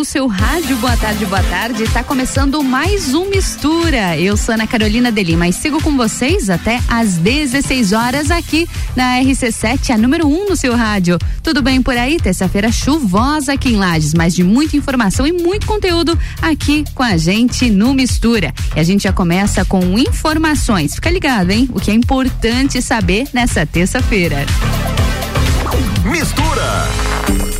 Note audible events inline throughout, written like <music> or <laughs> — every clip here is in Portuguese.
no seu rádio. Boa tarde, boa tarde. Está começando mais um Mistura. Eu sou Ana Carolina de Lima e sigo com vocês até às 16 horas aqui na RC7, a número 1 um no seu rádio. Tudo bem por aí? Terça-feira chuvosa aqui em Lages, mas de muita informação e muito conteúdo aqui com a gente no Mistura. E a gente já começa com informações. Fica ligado, hein? O que é importante saber nessa terça-feira. Mistura.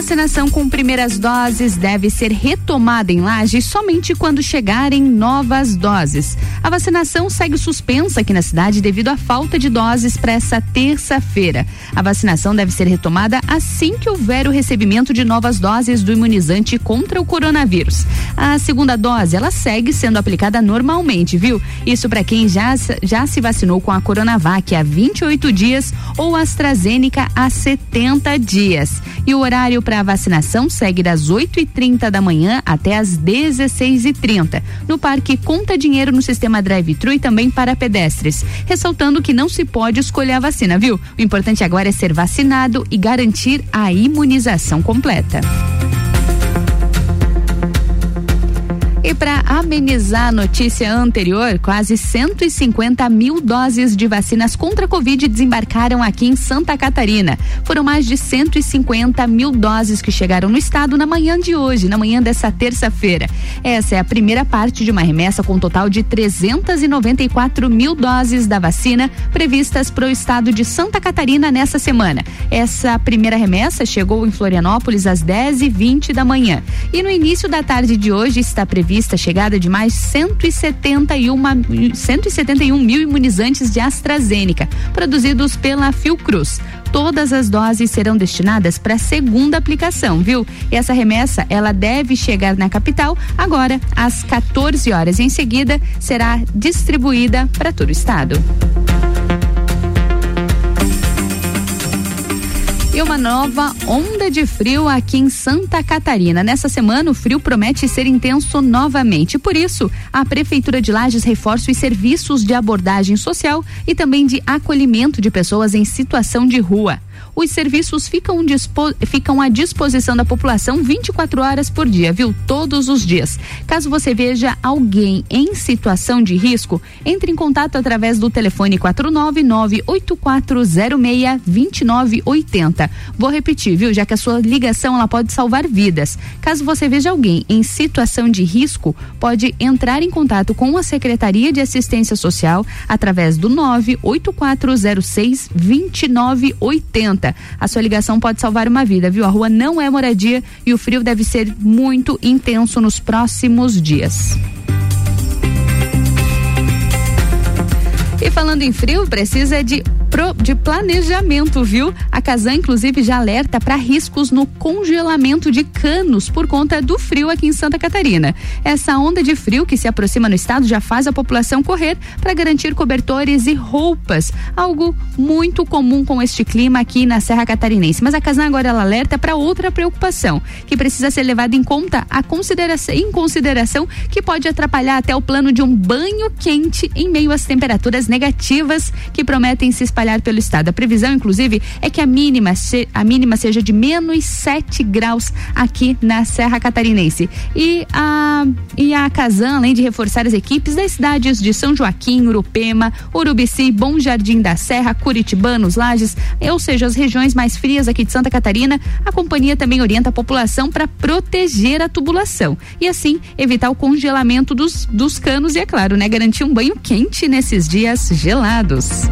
Vacinação com primeiras doses deve ser retomada em Laje somente quando chegarem novas doses. A vacinação segue suspensa aqui na cidade devido à falta de doses para essa terça-feira. A vacinação deve ser retomada assim que houver o recebimento de novas doses do imunizante contra o coronavírus. A segunda dose, ela segue sendo aplicada normalmente, viu? Isso para quem já, já se vacinou com a Coronavac há 28 dias ou AstraZeneca há 70 dias. E o horário horário para vacinação segue das 8h30 da manhã até as 16h30. No Parque Conta Dinheiro no sistema drive-thru e também para pedestres. Ressaltando que não se pode escolher a vacina, viu? O importante agora é ser vacinado e garantir a imunização completa. E para amenizar a notícia anterior, quase 150 mil doses de vacinas contra a Covid desembarcaram aqui em Santa Catarina. Foram mais de 150 mil doses que chegaram no estado na manhã de hoje, na manhã dessa terça-feira. Essa é a primeira parte de uma remessa com um total de 394 mil doses da vacina previstas para o estado de Santa Catarina nessa semana. Essa primeira remessa chegou em Florianópolis às 10 e 20 da manhã. E no início da tarde de hoje está previsto prevista a chegada de mais 171, 171 mil imunizantes de AstraZeneca, produzidos pela Fiocruz. Todas as doses serão destinadas para a segunda aplicação, viu? E essa remessa, ela deve chegar na capital agora às 14 horas. Em seguida, será distribuída para todo o estado. Uma nova onda de frio aqui em Santa Catarina. Nessa semana, o frio promete ser intenso novamente. Por isso, a Prefeitura de Lages reforça os serviços de abordagem social e também de acolhimento de pessoas em situação de rua os serviços ficam, ficam à disposição da população 24 horas por dia, viu? Todos os dias. Caso você veja alguém em situação de risco, entre em contato através do telefone 499-8406-2980. Vou repetir, viu? Já que a sua ligação ela pode salvar vidas. Caso você veja alguém em situação de risco, pode entrar em contato com a Secretaria de Assistência Social através do 98406 2980. A sua ligação pode salvar uma vida, viu? A rua não é moradia e o frio deve ser muito intenso nos próximos dias. E falando em frio, precisa de pro, de planejamento, viu? A Casan, inclusive, já alerta para riscos no congelamento de canos por conta do frio aqui em Santa Catarina. Essa onda de frio que se aproxima no estado já faz a população correr para garantir cobertores e roupas, algo muito comum com este clima aqui na Serra Catarinense. Mas a Casan agora ela alerta para outra preocupação, que precisa ser levada em conta a consideração, em consideração que pode atrapalhar até o plano de um banho quente em meio às temperaturas negativas que prometem se espalhar pelo estado. A previsão, inclusive, é que a mínima, a mínima seja de menos 7 graus aqui na Serra Catarinense. E a, e a Casan, além de reforçar as equipes das cidades de São Joaquim, Urupema, Urubici, Bom Jardim da Serra, Curitibanos, Lages, ou seja, as regiões mais frias aqui de Santa Catarina, a companhia também orienta a população para proteger a tubulação e assim evitar o congelamento dos, dos canos e, é claro, né, garantir um banho quente nesses dias gelados.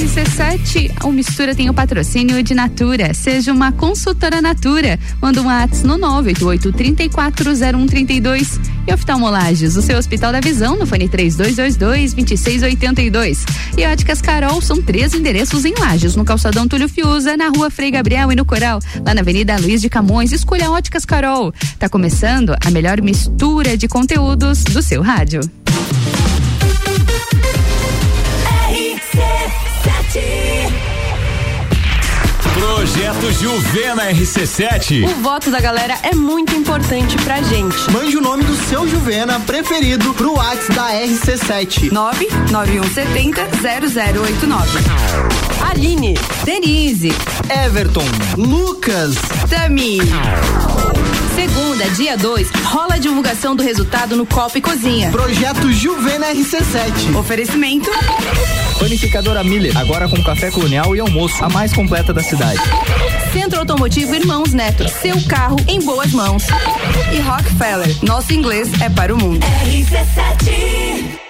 RC7, o Mistura tem o patrocínio de Natura. Seja uma consultora Natura. Manda um WhatsApp no 988-340132. E oftalmolages, o seu Hospital da Visão, no fone 3222-2682. E óticas Carol, são três endereços em Lages, no calçadão Túlio Fiuza, na rua Frei Gabriel e no Coral, lá na Avenida Luiz de Camões. Escolha óticas Carol. Tá começando a melhor mistura de conteúdos do seu rádio. Projeto Juvena RC7. O voto da galera é muito importante pra gente. Mande o nome do seu Juvena preferido pro WhatsApp da RC7. 99170 0089. Aline. Denise. Everton. Lucas. Tami. Segunda, dia 2, rola a divulgação do resultado no Copa e Cozinha. Projeto Juvena RC7. Oferecimento. Panificadora Miller, agora com café colonial e almoço, a mais completa da cidade. Centro Automotivo Irmãos Neto, seu carro em boas mãos. E Rockefeller, nosso inglês é para o mundo. RC7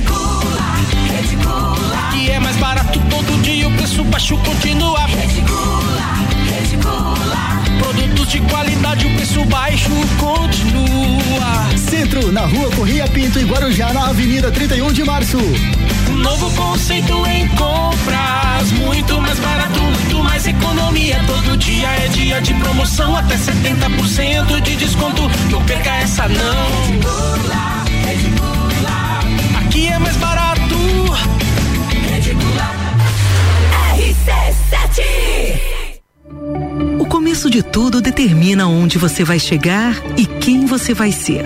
que é mais barato todo dia, o preço baixo continua. Produtos de qualidade, o preço baixo continua. Centro, na rua Corria Pinto e Guarujá, na Avenida 31 de Março. Novo conceito em compras, muito mais barato, muito mais economia. Todo dia é dia de promoção, até 70% de desconto. Não perca essa não. Mais barato. RC7 O começo de tudo determina onde você vai chegar e quem você vai ser.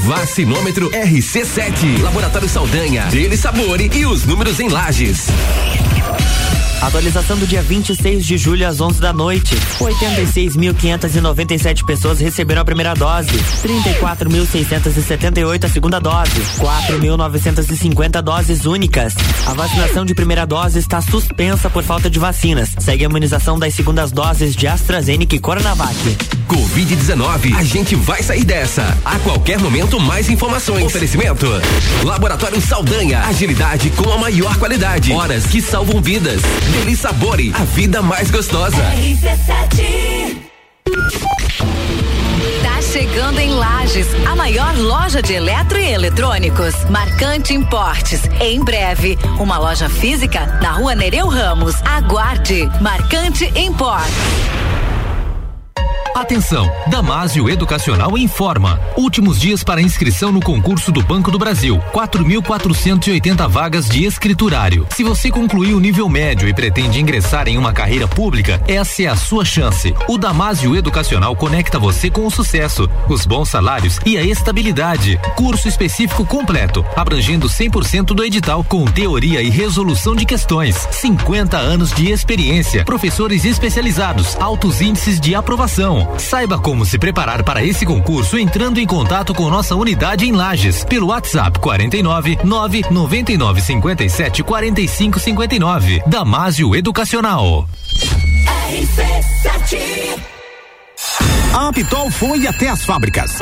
Vacinômetro RC7. Laboratório Saldanha. Dele Sabore e os números em lajes. Atualização do dia 26 de julho às 11 da noite. 86.597 pessoas receberam a primeira dose. 34.678 a segunda dose. 4.950 doses únicas. A vacinação de primeira dose está suspensa por falta de vacinas. Segue a imunização das segundas doses de AstraZeneca e Coronavac. Covid-19, a gente vai sair dessa. A qualquer momento, mais informações. Oferecimento: Laboratório Saldanha. Agilidade com a maior qualidade. Horas que salvam vidas. Deli Sabore, a vida mais gostosa. Tá chegando em Lages, a maior loja de eletro e eletrônicos. Marcante Importes. Em breve, uma loja física na rua Nereu Ramos. Aguarde. Marcante Importes. Atenção! Damásio Educacional informa. Últimos dias para inscrição no concurso do Banco do Brasil. 4.480 vagas de escriturário. Se você concluiu o nível médio e pretende ingressar em uma carreira pública, essa é a sua chance. O Damásio Educacional conecta você com o sucesso, os bons salários e a estabilidade. Curso específico completo, abrangendo 100% do edital com teoria e resolução de questões. 50 anos de experiência, professores especializados, altos índices de aprovação. Saiba como se preparar para esse concurso entrando em contato com nossa unidade em Lages pelo WhatsApp 49 999 57 45 59. Damásio Educacional. RC7 A Pitol foi até as fábricas.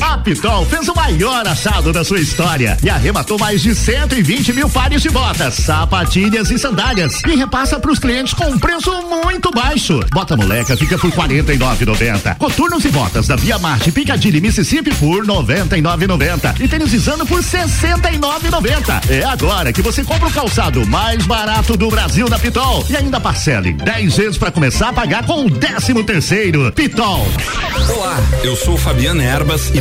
A Pitol fez o maior achado da sua história e arrematou mais de 120 mil pares de botas, sapatilhas e sandálias e repassa para os clientes com um preço muito baixo. Bota moleca fica por 49,90. Coturnos e botas da Via Marte Piccadilly Mississippi por 99,90 e tênis Zano por 69,90. É agora que você compra o calçado mais barato do Brasil da Pitol e ainda parcela em 10 vezes para começar a pagar com o 13 terceiro. Pitol. Olá, eu sou Fabiana Erbas e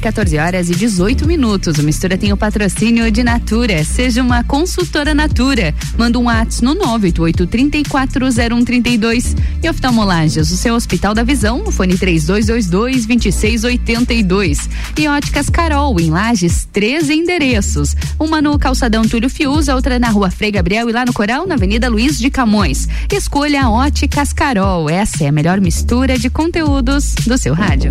14 horas e 18 minutos. O Mistura tem o patrocínio de Natura. Seja uma consultora Natura. Manda um WhatsApp no 988-340132. E oftalmolagens, o seu Hospital da Visão, no fone 3222-2682. E óticas Carol, em Lages, três endereços. Uma no Calçadão Túlio Fius, outra na rua Frei Gabriel e lá no Coral, na Avenida Luiz de Camões. Escolha a Óticas Carol. Essa é a melhor mistura de conteúdos do seu rádio.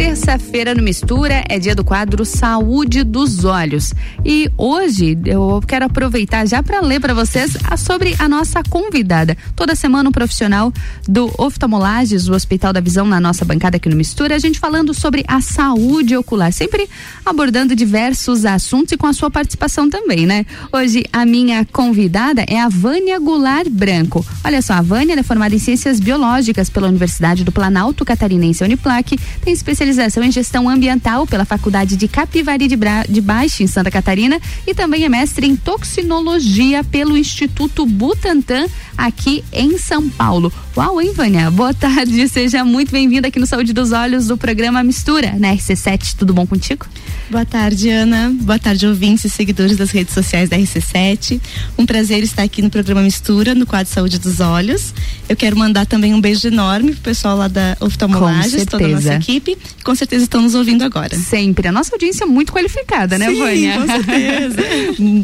Terça-feira no Mistura é dia do quadro Saúde dos Olhos. E hoje eu quero aproveitar já para ler para vocês a, sobre a nossa convidada. Toda semana um profissional do Oftalmolages, do Hospital da Visão, na nossa bancada aqui no Mistura, a gente falando sobre a saúde ocular, sempre abordando diversos assuntos e com a sua participação também, né? Hoje a minha convidada é a Vânia Goulart Branco. Olha só, a Vânia é formada em Ciências Biológicas pela Universidade do Planalto Catarinense Uniplac, tem especialização especialização em gestão ambiental pela Faculdade de Capivari de, Bra de Baixo, em Santa Catarina, e também é mestre em toxinologia pelo Instituto Butantan, aqui em São Paulo. Uau, hein, Vânia? Boa tarde, <laughs> seja muito bem-vinda aqui no Saúde dos Olhos do programa Mistura, na RC7. Tudo bom contigo? Boa tarde, Ana. Boa tarde, ouvintes e seguidores das redes sociais da RC7. Um prazer estar aqui no programa Mistura, no quadro Saúde dos Olhos. Eu quero mandar também um beijo enorme pro pessoal lá da Oftalmolages, toda a nossa equipe. Com certeza estão nos ouvindo agora. Sempre. A nossa audiência é muito qualificada, né, Sim, Vânia? com certeza.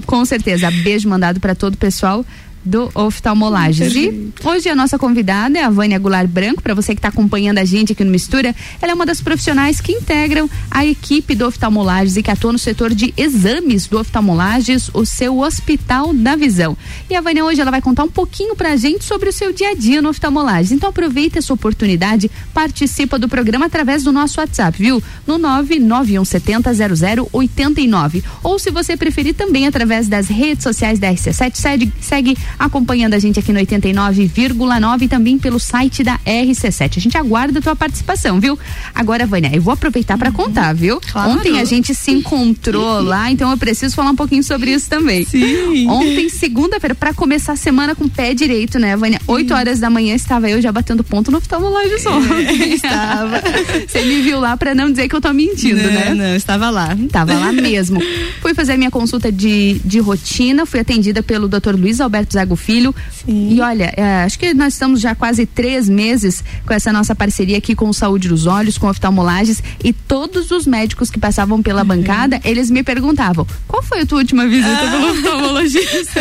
<laughs> com certeza. Beijo mandado para todo o pessoal do Oftalmolages. E hoje a nossa convidada é a Vânia Goulart Branco, para você que está acompanhando a gente aqui no Mistura, ela é uma das profissionais que integram a equipe do Oftalmolages e que atua no setor de exames do Oftalmolages, o seu Hospital da Visão. E a Vânia hoje ela vai contar um pouquinho pra gente sobre o seu dia a dia no Oftalmolages. Então aproveita essa oportunidade, participa do programa através do nosso WhatsApp, viu? No 991700089. Ou se você preferir também através das redes sociais da RC7, segue, segue acompanhando a gente aqui no 89,9 e também pelo site da RC7. A gente aguarda a tua participação, viu? Agora, Vânia, eu vou aproveitar para contar, viu? Claro. Ontem a gente se encontrou lá, então eu preciso falar um pouquinho sobre isso também. Sim. Ontem, segunda-feira, para começar a semana com o pé direito, né, Vânia? 8 horas da manhã estava eu já batendo ponto no oftalmologista ontem. estava. <laughs> Você me viu lá para não dizer que eu tô mentindo, não, né? Não, estava lá. Tava lá mesmo. Fui fazer a minha consulta de, de rotina, fui atendida pelo Dr. Luiz Alberto Zago Filho. Sim. E olha, é, acho que nós estamos já quase três meses com essa nossa parceria aqui com o Saúde dos Olhos, com oftalmolages, e todos os médicos que passavam pela Uhum. bancada, eles me perguntavam: qual foi a tua última visita pelo <laughs> oftalmologista?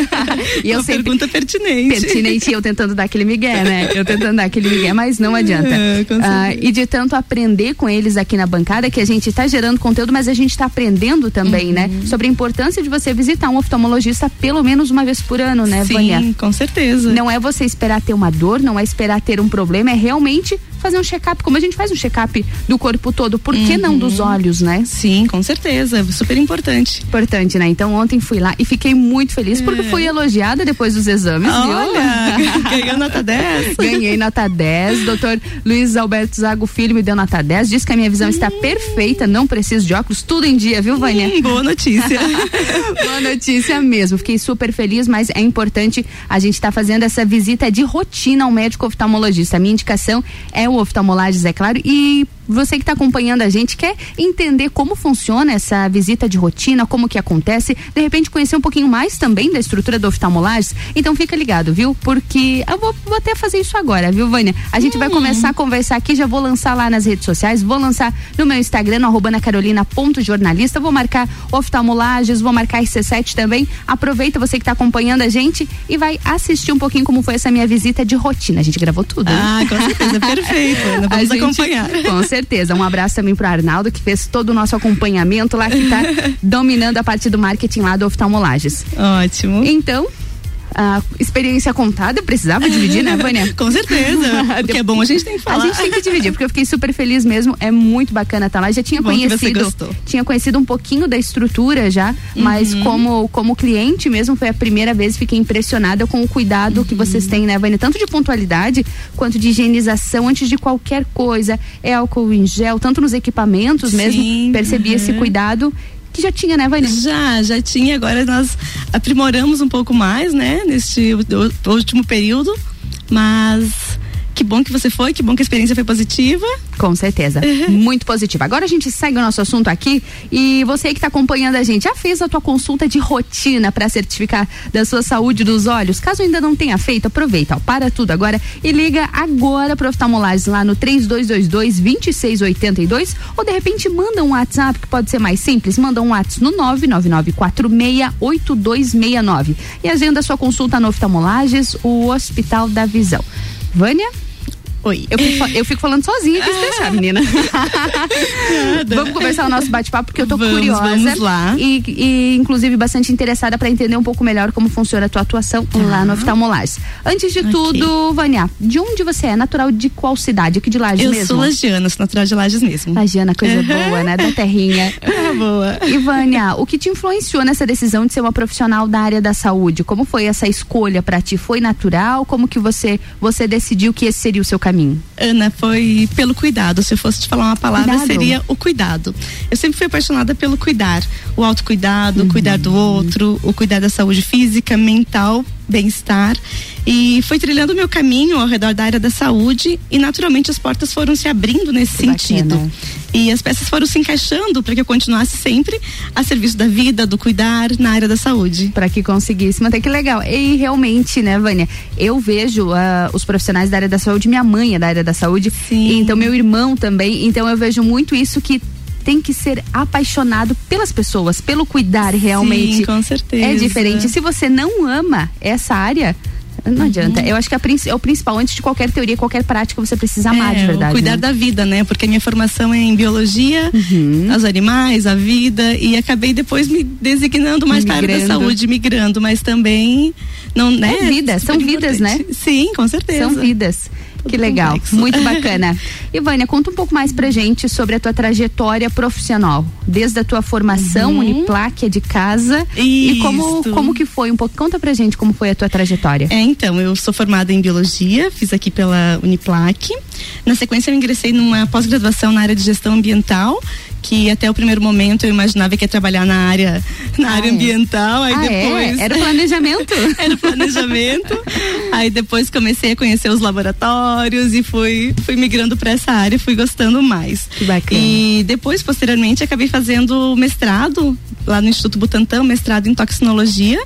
e <laughs> eu Uma sempre. pergunta pertinente. Pertinente, eu tentando dar aquele migué, né? Eu tentando dar aquele migué, mas não <laughs> adianta. É, Ah, e de tanto aprender com eles aqui na bancada, que a gente está gerando conteúdo, mas a gente está aprendendo também, né? Uhum. Sobre a importância de você visitar um oftalmologista pelo menos uma vez por ano, né, Sim, Vânia? Com certeza. Não é você esperar ter uma dor, não é esperar ter um problema, é realmente fazer um check-up, como a gente faz um check-up do corpo todo, por que não dos olhos, né? Sim, com certeza, super importante. Importante, né? Então ontem fui lá e fiquei muito feliz porque fui elogiada depois dos exames, Olha, viu? <laughs> ganhou nota 10. Ganhei nota 10. Doutor Luiz Alberto Zago Filho me deu nota 10. Diz que a minha visão está perfeita, não preciso de óculos, tudo em dia, viu, Vânia? Hum, boa notícia. <laughs> Boa notícia mesmo. Fiquei super feliz, mas é importante a gente estar fazendo essa visita de rotina ao médico oftalmologista. A minha indicação é o oftalmolages, é claro, e você que está acompanhando a gente quer entender como funciona essa visita de rotina, como que acontece, de repente conhecer um pouquinho mais também da estrutura do oftalmolages, então fica ligado, viu? Porque eu vou, vou até fazer isso agora, viu, Vânia? A gente hum. vai começar a conversar aqui, já vou lançar lá nas redes sociais, vou lançar no meu Instagram, no arroba jornalista, vou marcar oftalmolages, vou marcar RC7 também. Aproveita você que está acompanhando a gente e vai assistir um pouquinho como foi essa minha visita de rotina. A gente gravou tudo. Ah, com certeza, perfeito. <laughs> Vamos gente, acompanhar. Com certeza. Um abraço também pro Arnaldo, que fez todo o nosso acompanhamento lá, que tá <laughs> dominando a parte do marketing lá do Oftalmolages. Ótimo. Então, a experiência contada, precisava dividir, né, Vânia? <laughs> Com certeza. <laughs> Porque é bom a gente tem que falar. A gente tem que dividir, porque eu fiquei super feliz mesmo. É muito bacana estar tá lá. Já tinha bom conhecido. Tinha conhecido um pouquinho da estrutura já, uhum. mas como, como cliente mesmo, foi a primeira vez fiquei impressionada com o cuidado uhum. que vocês têm, né, Vânia? Tanto de pontualidade quanto de higienização antes de qualquer coisa. É álcool em gel, tanto nos equipamentos Sim, mesmo. Percebi uhum. esse cuidado que já tinha, né, Vânia? Já, já tinha. Agora nós aprimoramos um pouco mais, né, neste último período, mas que bom que você foi, que bom que a experiência foi positiva. Com certeza, uhum. muito positiva. Agora a gente segue o nosso assunto aqui e você que está acompanhando a gente, já fez a tua consulta de rotina para certificar da sua saúde dos olhos? Caso ainda não tenha feito, aproveita, ó, para tudo agora e liga agora para oftalmolagens lá no 3222 2682 ou de repente manda um WhatsApp que pode ser mais simples, manda um WhatsApp no 999468269 e agenda sua consulta no oftalmolagens, o Hospital da Visão. Vânia? Oi. Eu fico, eu fico falando sozinha que deixar, menina. vamos conversar o nosso bate-papo, porque eu tô vamos, curiosa. Vamos lá. E, e inclusive, bastante interessada para entender um pouco melhor como funciona a tua atuação ah. lá no Oftalmolages. Antes de okay. tudo, Vânia, de onde você é? Natural de qual cidade? Aqui de Lages eu mesmo? Eu sou lagiana, sou natural de Lages mesmo. Lagiana, coisa boa, né? Da terrinha. <laughs> Ah, boa. E Vânia, o que te influenciou nessa decisão de ser uma profissional da área da saúde? Como foi essa escolha para ti? Foi natural? Como que você, você decidiu que esse seria o seu caminho? Ana, foi pelo cuidado. Se eu fosse te falar uma palavra, cuidado. seria o cuidado. Eu sempre fui apaixonada pelo cuidar. O autocuidado, uhum. cuidar do outro, o cuidar da saúde física, mental, bem-estar e fui trilhando o meu caminho ao redor da área da saúde e naturalmente as portas foram se abrindo nesse que sentido. Bacana. E as peças foram se encaixando para que eu continuasse sempre a serviço da vida, do cuidar na área da saúde. Para que conseguisse manter que legal. E realmente, né, Vânia, eu vejo uh, os profissionais da área da saúde, minha mãe é da área da saúde, Sim. então meu irmão também, então eu vejo muito isso que tem que ser apaixonado pelas pessoas, pelo cuidar realmente. Sim, com certeza. É diferente. Se você não ama essa área, não uhum. adianta. Eu acho que é o principal, antes de qualquer teoria, qualquer prática, você precisa amar é, de verdade. Cuidar né? da vida, né? Porque a minha formação é em biologia, uhum. os animais, a vida, e acabei depois me designando mais migrando. para a saúde, migrando, mas também não, né? É vida, são vidas, né? Sim, com certeza. São vidas. Que legal, muito <laughs> bacana. Ivânia, conta um pouco mais pra gente sobre a tua trajetória profissional, desde a tua formação, uhum. Uniplac, de casa Isso. e como como que foi um pouco, conta pra gente como foi a tua trajetória. É, então, eu sou formada em biologia, fiz aqui pela Uniplac. Na sequência eu ingressei numa pós-graduação na área de gestão ambiental que até o primeiro momento eu imaginava que ia trabalhar na área, na ah, área ambiental, aí ah, é? depois. É? Era planejamento. <laughs> Era planejamento. aí depois comecei a conhecer os laboratórios e fui, fui migrando para essa área, fui gostando mais. Que bacana. E depois, posteriormente, acabei fazendo mestrado lá no Instituto Butantan, mestrado em toxinologia.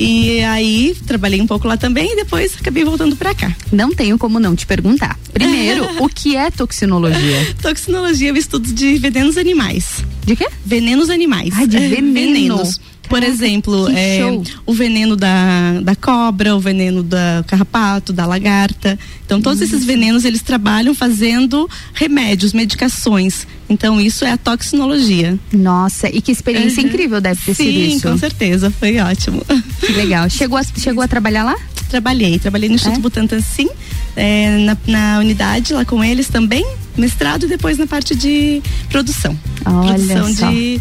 E aí trabalhei um pouco lá também e depois acabei voltando para cá. Não tenho como não te perguntar. Primeiro, <laughs> o que é toxinologia? toxinologia é o estudo de venenos animais. De quê? Venenos animais. Ai, de veneno. venenos. Por exemplo, é, o veneno da, da cobra, o veneno da carrapato, da lagarta. Então, todos esses venenos eles trabalham fazendo remédios, medicações. Então, isso é a toxinologia. Nossa, e que experiência uhum. incrível deve ter Sim, sido isso. Sim, com certeza, foi ótimo. Que legal. Chegou a, chegou a trabalhar lá? Trabalhei, trabalhei no Instituto é? Butantan, sim, é, na, na unidade lá com eles também, mestrado e depois na parte de produção. Olha produção só. de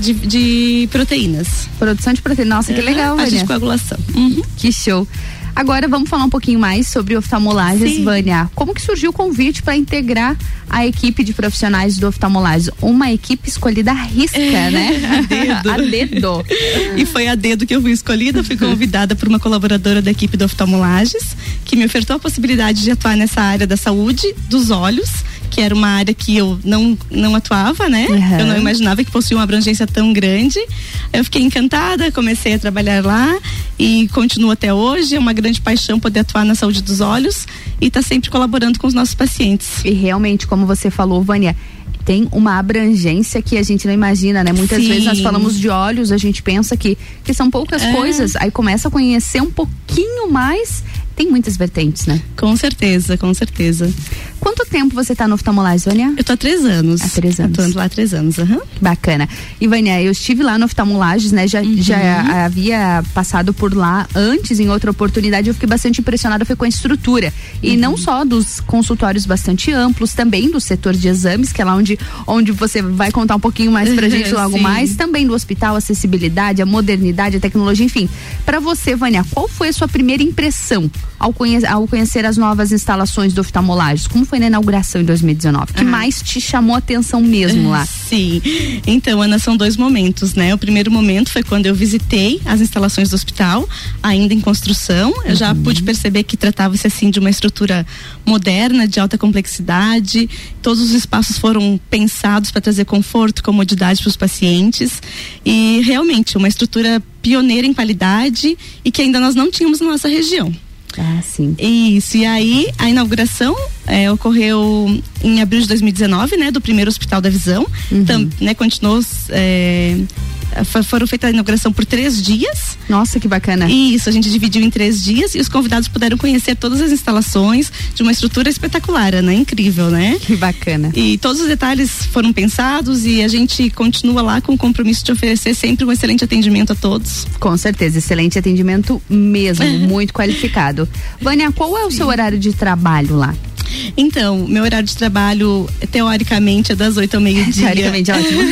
de, de proteínas. Produção de proteínas. Nossa, que legal, Parte Vânia. de coagulação. Uhum. Que show. Agora vamos falar um pouquinho mais sobre oftalmolagens, Sim. Vânia. Como que surgiu o convite para integrar a equipe de profissionais do oftalmolagens? Uma equipe escolhida à risca, é, né? <laughs> A dedo. a dedo. E foi a dedo que eu fui escolhida, fui convidada por uma colaboradora da equipe do oftalmolagens, que me ofertou a possibilidade de atuar nessa área da saúde dos olhos que era uma área que eu não, não atuava, né? Uhum. Eu não imaginava que fosse uma abrangência tão grande. Eu fiquei encantada, comecei a trabalhar lá e continuo até hoje. É uma grande paixão poder atuar na saúde dos olhos e estar tá sempre colaborando com os nossos pacientes. E realmente, como você falou, Vânia, tem uma abrangência que a gente não imagina, né? Muitas Sim. vezes nós falamos de olhos, a gente pensa que, que são poucas É. coisas, aí começa a conhecer um pouquinho mais, tem muitas vertentes, né? Com certeza, com certeza. Quanto tempo você tá no oftalmolagem, Vânia? Eu tô há três anos. Há três anos. Atuando lá há três anos, aham. Bacana. E Vânia, eu estive lá no oftalmolages, né? Já, Uhum. já havia passado por lá antes, em outra oportunidade. Eu fiquei bastante impressionada foi com a estrutura. E Uhum. não só dos consultórios bastante amplos, também do setor de exames, que é lá onde, onde você vai contar um pouquinho mais pra <laughs> gente logo Sim. mais. Também do hospital, acessibilidade, a modernidade, a tecnologia, enfim. Pra você, Vânia, qual foi a sua primeira impressão ao, conhe ao conhecer as novas instalações do oftalmolages? Como foi na inauguração em 2019? O que Ah. mais te chamou a atenção mesmo lá? <laughs> Sim. Então, Ana, são dois momentos, né? O primeiro momento foi quando eu visitei as instalações do hospital, ainda em construção. Eu já pude perceber que tratava-se assim de uma estrutura moderna, de alta complexidade. Todos os espaços foram pensados para trazer conforto, comodidade para os pacientes e realmente uma estrutura pioneira em qualidade e que ainda nós não tínhamos na nossa região. Ah, sim. Isso, e aí a inauguração é, ocorreu em abril de 2019, né, do primeiro Hospital da Visão. Tam- né, continuou. é, fo- foram feitas a inauguração por três dias. Nossa, que bacana. Isso, a gente dividiu em três dias e os convidados puderam conhecer todas as instalações de uma estrutura espetacular, né? Incrível, né? Que bacana. E todos os detalhes foram pensados e a gente continua lá com o compromisso de oferecer sempre um excelente atendimento a todos. Com certeza, excelente atendimento mesmo, <laughs> muito qualificado. Vânia, qual é o seu horário de trabalho lá? Então, meu horário de trabalho, teoricamente, é das 8 ao meio-dia. <laughs> Teoricamente, ótimo.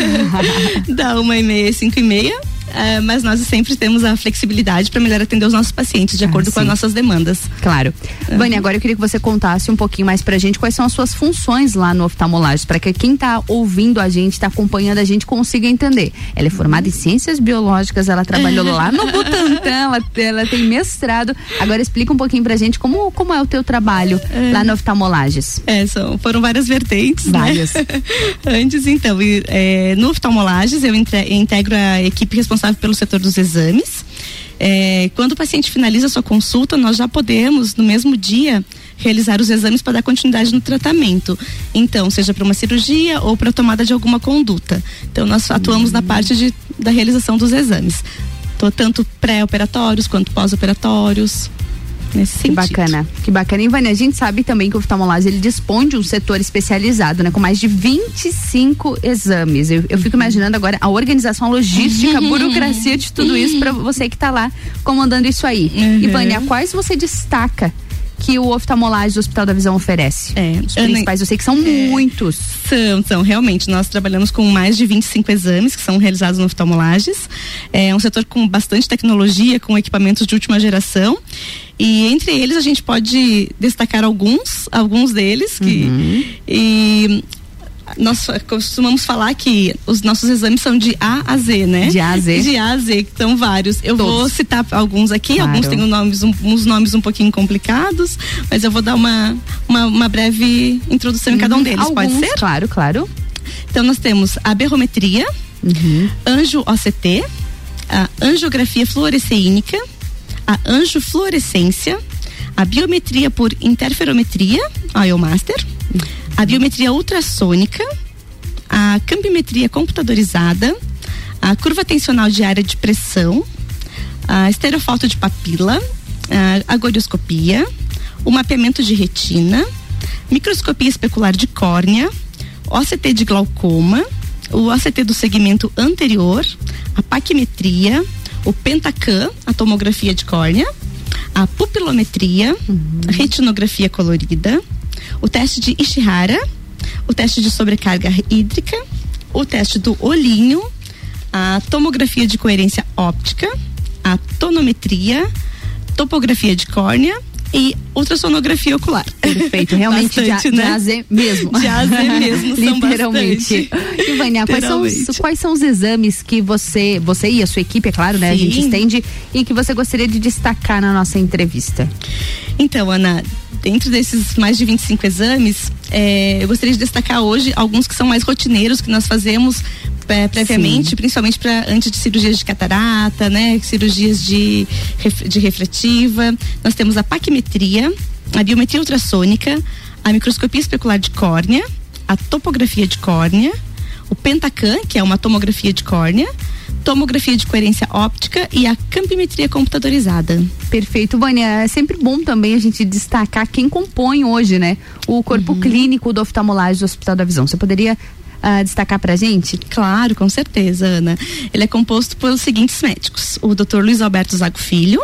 <laughs> da uma e meia, cinco e meia. Eh, mas nós sempre temos a flexibilidade para melhor atender os nossos pacientes, de acordo com as sim. nossas demandas. Claro. Vânia, agora eu queria que você contasse um pouquinho mais pra gente quais são as suas funções lá no oftalmolagem, para que quem tá ouvindo a gente, tá acompanhando a gente, consiga entender. Ela é formada em ciências biológicas, ela trabalhou <laughs> lá no Butantan, ela, ela tem mestrado. Agora explica um pouquinho pra gente como, como é o teu trabalho lá no oftalmolages. É, são, foram várias vertentes. né? Várias. <laughs> Antes, então, e, é, no oftalmolages, eu integro a equipe responsável pelo setor dos exames. É, quando o paciente finaliza a sua consulta, nós já podemos, no mesmo dia, realizar os exames para dar continuidade no tratamento. Então, seja para uma cirurgia ou para tomada de alguma conduta. Então, nós atuamos na parte de, da realização dos exames. Tô tanto pré-operatórios quanto pós-operatórios. Nesse Que sentido. bacana, que bacana. E Vânia, a gente sabe também que o oftalmolagem ele dispõe de um setor especializado, né? Com mais de 25 exames. Eu, eu fico imaginando agora a organização, a logística, a <laughs> burocracia de tudo isso para você que está lá comandando isso aí. E Uhum. Vânia, quais você destaca que o oftalmolagem do Hospital da Visão oferece? É, Os principais, eu sei que são muitos. São, são, realmente. Nós trabalhamos com mais de 25 exames que são realizados no oftalmolages. É um setor com bastante tecnologia, com equipamentos de última geração. E entre eles a gente pode destacar alguns, alguns deles que e nós costumamos falar que os nossos exames são de A a Z, né? De A a Z. De A a Z, que são vários. Eu vou Todos. citar alguns aqui, Claro. alguns têm nomes, um- uns nomes um pouquinho complicados, mas eu vou dar uma, uma, uma breve introdução em cada um deles, pode Alguns, ser? Claro, claro. Então nós temos a berrometria, anjo OCT, a angiografia fluoresceínica, a angiofluorescência, a biometria por interferometria, a IOMaster, a biometria ultrassônica, a campimetria computadorizada, a curva tensional diária de pressão, a estereofoto de papila, a agorioscopia, o mapeamento de retina, microscopia especular de córnea, OCT de glaucoma, o OCT do segmento anterior, a paquimetria, o pentacam, a tomografia de córnea, a pupilometria, a retinografia colorida, o teste de Ishihara, o teste de sobrecarga hídrica, o teste do olhinho, a tomografia de coerência óptica, a tonometria, topografia de córnea e ultrassonografia ocular. Perfeito, realmente de, <laughs> a- Bastante, de né? A a Z mesmo. De mesmo, Literalmente. bastante. E Vânia, quais são, os, quais são os exames que você, você e a sua equipe, é claro, né? A gente Sim. estende e que você gostaria de destacar na nossa entrevista? Então, Ana, dentro desses mais de 25 exames, é, eu gostaria de destacar hoje alguns que são mais rotineiros que nós fazemos é, previamente, Sim. principalmente para antes de cirurgias de catarata, né, cirurgias de, de refletiva. Nós temos a paquimetria, a biometria ultrassônica, a microscopia especular de córnea, a topografia de córnea, o Pentacan, que é uma tomografia de córnea, tomografia de coerência óptica e a campimetria computadorizada. Perfeito, Vânia. É sempre bom também a gente destacar quem compõe hoje, né? O corpo uhum. clínico do oftalmolagem do Hospital da Visão. Você poderia uh, destacar pra gente? Claro, com certeza, Ana. Ele é composto pelos seguintes médicos: o Dr. Luiz Alberto Zago Filho,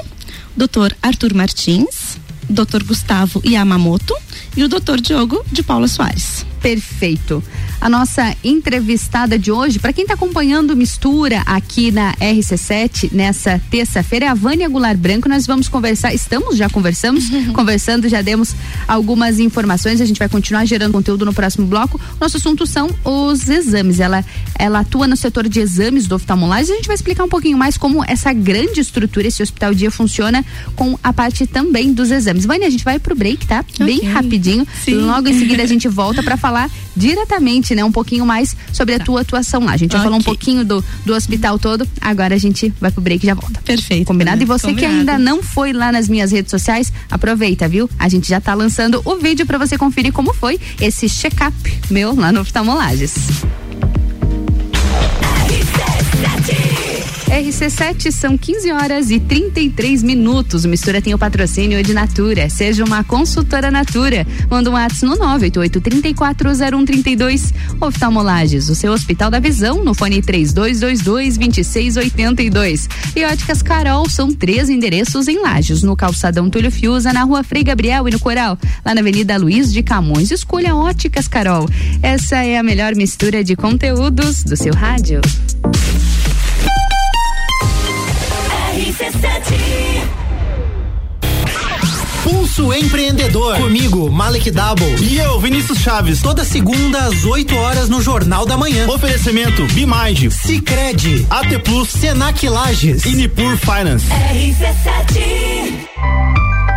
Dr. Arthur Martins, Dr. Gustavo Yamamoto e o Dr. Diogo de Paula Soares. Perfeito a nossa entrevistada de hoje. Para quem está acompanhando Mistura aqui na RC7 nessa terça-feira, é a Vânia Goulart Branco. Nós vamos conversar, estamos já conversamos, <laughs> conversando, já demos algumas informações. A gente vai continuar gerando conteúdo no próximo bloco. Nosso assunto são os exames. Ela, ela atua no setor de exames do oftalmolagem. A gente vai explicar um pouquinho mais como essa grande estrutura, esse hospital dia funciona com a parte também dos exames. Vânia, a gente vai pro break, tá? Okay. Bem rapidinho. Sim. Logo em seguida a gente <laughs> volta para falar diretamente né, um pouquinho mais sobre a tua atuação lá. A gente já falou um pouquinho do, do hospital todo, agora a gente vai pro break e já volta. Perfeito. Combinado? Né? E você Combinado. que ainda não foi lá nas minhas redes sociais, aproveita, viu? A gente já tá lançando o vídeo para você conferir como foi esse check-up meu lá no Oftalmolages. RC7 são 15 horas e 33 minutos. Mistura tem o patrocínio de Natura. Seja uma consultora Natura. Manda um WhatsApp no 988-340132. Oftalmolages, o seu Hospital da Visão, no fone 3222-2682. E Óticas Carol, são três endereços em Lages, no Calçadão Túlio Fiuza, na rua Frei Gabriel e no Coral, lá na Avenida Luiz de Camões. Escolha Óticas Carol. Essa é a melhor mistura de conteúdos do seu rádio. Pulso Empreendedor. Comigo, Malek Double. E eu, Vinícius Chaves. Toda segunda às 8 horas no Jornal da Manhã. Oferecimento Bimind. Cicred. AT Plus. Senac Lages. E Nipur Finance. RC7.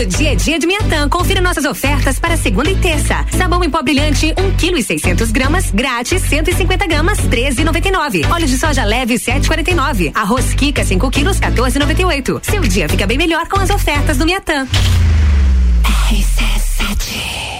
Todo dia é dia de Miatã. Confira nossas ofertas para segunda e terça. Sabão em pó brilhante, 1 kg 600 gramas, grátis, 150 gramas, 13,99. Óleo de soja leve, 7,49. Arroz Kika, 5 quilos, 14,98. Seu dia fica bem melhor com as ofertas do Miatã. RC7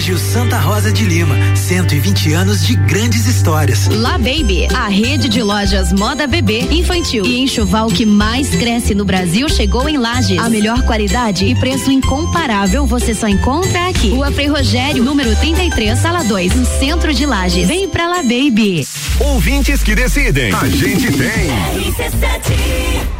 Colégio Santa Rosa de Lima, 120 anos de grandes histórias. La Baby, a rede de lojas moda bebê, infantil e enxoval que mais cresce no Brasil chegou em Lages. A melhor qualidade e preço incomparável você só encontra aqui. Rua Frei Rogério, número 33, sala 2, no centro de Lages. Vem pra La Baby. Ouvintes que decidem. A gente tem. RC7.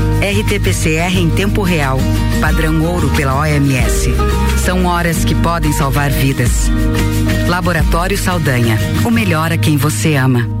RT-PCR em tempo real, padrão ouro pela OMS. São horas que podem salvar vidas. Laboratório Saldanha, o melhor a quem você ama.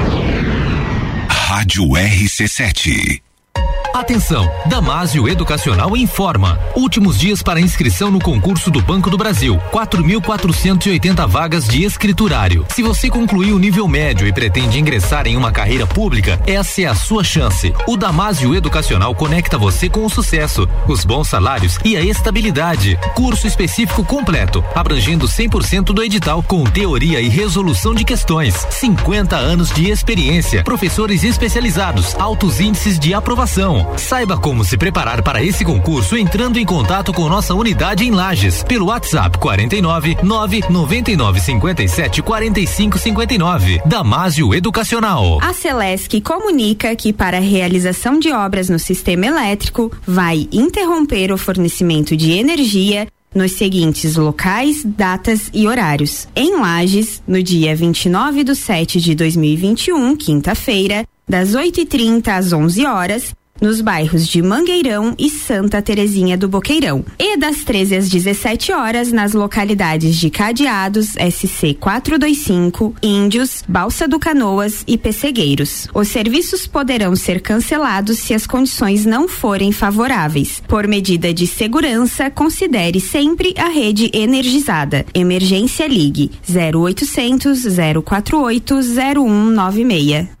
Rádio RC7. Atenção! Damásio Educacional informa. Últimos dias para inscrição no concurso do Banco do Brasil. 4.480 vagas de escriturário. Se você concluiu o nível médio e pretende ingressar em uma carreira pública, essa é a sua chance. O Damásio Educacional conecta você com o sucesso, os bons salários e a estabilidade. Curso específico completo, abrangendo 100% do edital com teoria e resolução de questões. 50 anos de experiência, professores especializados, altos índices de aprovação. Saiba como se preparar para esse concurso entrando em contato com nossa unidade em Lages pelo WhatsApp 49 999 57 45 59. Damásio Educacional. A Celesc comunica que para a realização de obras no sistema elétrico vai interromper o fornecimento de energia nos seguintes locais, datas e horários. Em Lages, no dia 29 de 7 de 2021, quinta-feira, das 8h30 às 11 horas nos bairros de Mangueirão e Santa Terezinha do Boqueirão. E das 13 às 17 horas nas localidades de Cadeados, SC 425, Índios, Balsa do Canoas e Pessegueiros. Os serviços poderão ser cancelados se as condições não forem favoráveis. Por medida de segurança, considere sempre a rede energizada. Emergência Ligue 0800 048 0196.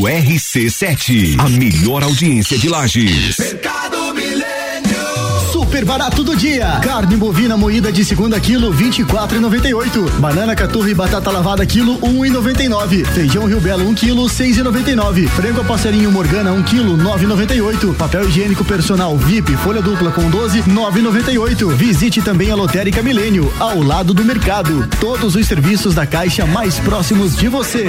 RC7, a melhor audiência de Lages. Mercado Milênio. Super barato do dia. Carne bovina moída de segunda quilo, 24,98. Banana caturra e batata lavada quilo, 1,99. Feijão Rio Belo, 1 quilo, 6,99. Frango a passarinho Morgana, 1 quilo, 9,98. Papel higiênico personal VIP, folha dupla com 12, 9,98. Visite também a Lotérica Milênio, ao lado do mercado. Todos os serviços da Caixa mais próximos de você.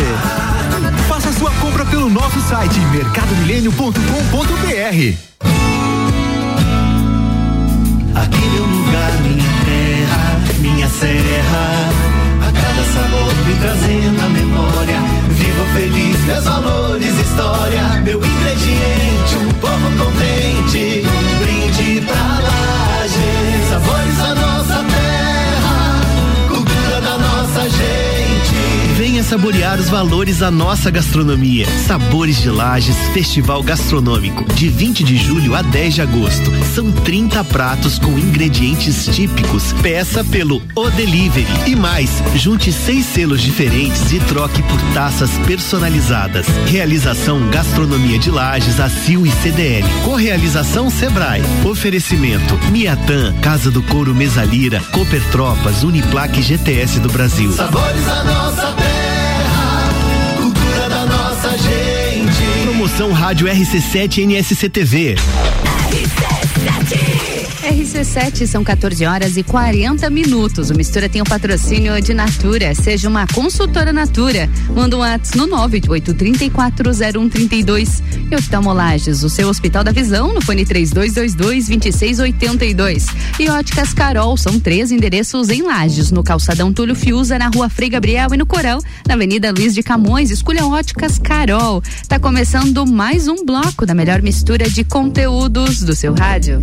Faça sua compra pelo nosso site mercadomilênio.com.br. Aqui meu lugar, minha terra, minha serra. A cada sabor me trazendo a memória. Vivo feliz, meus valores, história. Meu ingrediente, um povo contente. Um brinde pra laje. Sabores da Venha saborear os valores da nossa gastronomia. Sabores de Lages Festival Gastronômico, de 20 de julho a 10 de agosto. São 30 pratos com ingredientes típicos. Peça pelo O Delivery. E mais, junte seis selos diferentes e troque por taças personalizadas. Realização Gastronomia de Lages, ACIL e CDL. Correalização Sebrae. Oferecimento Miatan, Casa do Couro Mesalira, Cooper Tropas, Uniplaque GTS do Brasil. Sabores da nossa terra, Promoção Rádio RC7 NSCTV. RC7 são 14 horas e 40 minutos. O Mistura tem o patrocínio de Natura. Seja uma consultora Natura. Manda um WhatsApp no 988340132. E Oftalmolages, o seu Hospital da Visão, no fone 3222-2682. E Óticas Carol, são três endereços em Lages, no Calçadão Túlio Fiuza, na rua Frei Gabriel e no Coral, na Avenida Luiz de Camões. Escolha Óticas Carol. Tá começando mais um bloco da melhor mistura de conteúdos do seu rádio.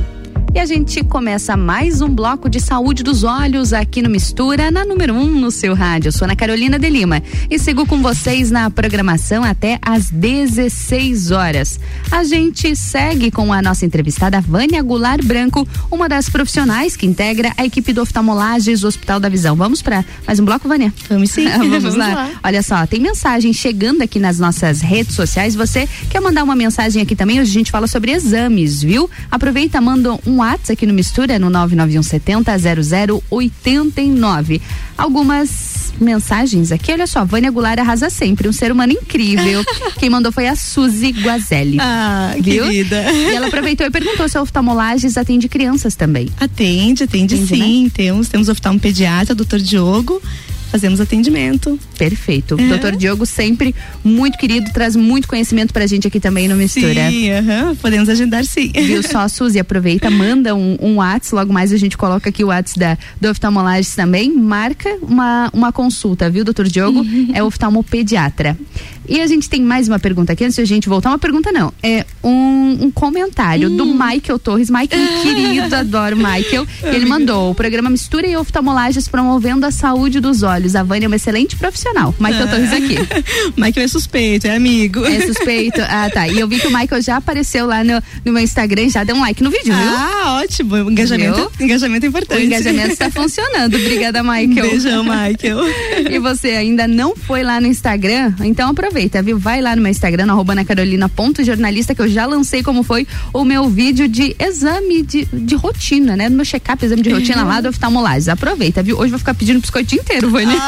E a gente começa mais um bloco de saúde dos olhos aqui no Mistura, na número 1 um no seu rádio. Eu sou Ana Carolina de Lima e sigo com vocês na programação até às 16 horas. A gente segue com a nossa entrevistada Vânia Goulart Branco, uma das profissionais que integra a equipe do Oftalmolages Hospital da Visão. Vamos para mais um bloco, Vânia? Vamos sim. <laughs> <laughs> Vamos, Vamos lá. lá. Olha só, tem mensagem chegando aqui nas nossas redes sociais. Você quer mandar uma mensagem aqui também? Hoje a gente fala sobre exames, viu? Aproveita, manda um WhatsApp aqui no Mistura no 99170 0089. Algumas mensagens aqui, olha só, Vânia Goulart arrasa sempre, um ser humano incrível. <laughs> Quem mandou foi a Suzy Guazelli. Ah, viu? querida. E ela aproveitou e perguntou se a oftalmolages atende crianças também. Atende, atende, Atende, sim. Temos, temos oftalmo pediatra, doutor Diogo. Fazemos atendimento. Perfeito. É. Doutor Diogo, sempre muito querido, traz muito conhecimento pra gente aqui também no Mistura. Sim, aham, podemos agendar sim. Viu só, <laughs> Suzy? Aproveita, manda um, um WhatsApp, logo mais a gente coloca aqui o WhatsApp da, do oftalmolages também, marca uma, uma consulta, viu, doutor Diogo? <laughs> É oftalmopediatra. E a gente tem mais uma pergunta aqui, antes de a gente voltar, uma pergunta não, é um, um comentário do Michael Torres, Michael <laughs> querido, adoro Michael, ele mandou o programa Mistura e Oftalmolages promovendo a saúde dos olhos. A Vânia é uma excelente profissional. Michael Torres aqui. <laughs> Michael é suspeito, é amigo. É suspeito. Ah, tá. E eu vi que o Michael já apareceu lá no, no meu Instagram, já deu um like no vídeo, viu? Ah, ótimo. Engajamento, engajamento é O importante. engajamento está funcionando. Obrigada, Michael. Beijão, Michael. <laughs> e você ainda não foi lá no Instagram? Então aproveita, viu? Vai lá no meu Instagram, no arroba anacarolina.jornalista, que eu já lancei como foi o meu vídeo de exame de, de rotina, né? No meu check-up, exame de rotina lá do oftalmolages. Aproveita, viu? Hoje eu vou ficar pedindo biscoito o inteiro, Vânia. <laughs>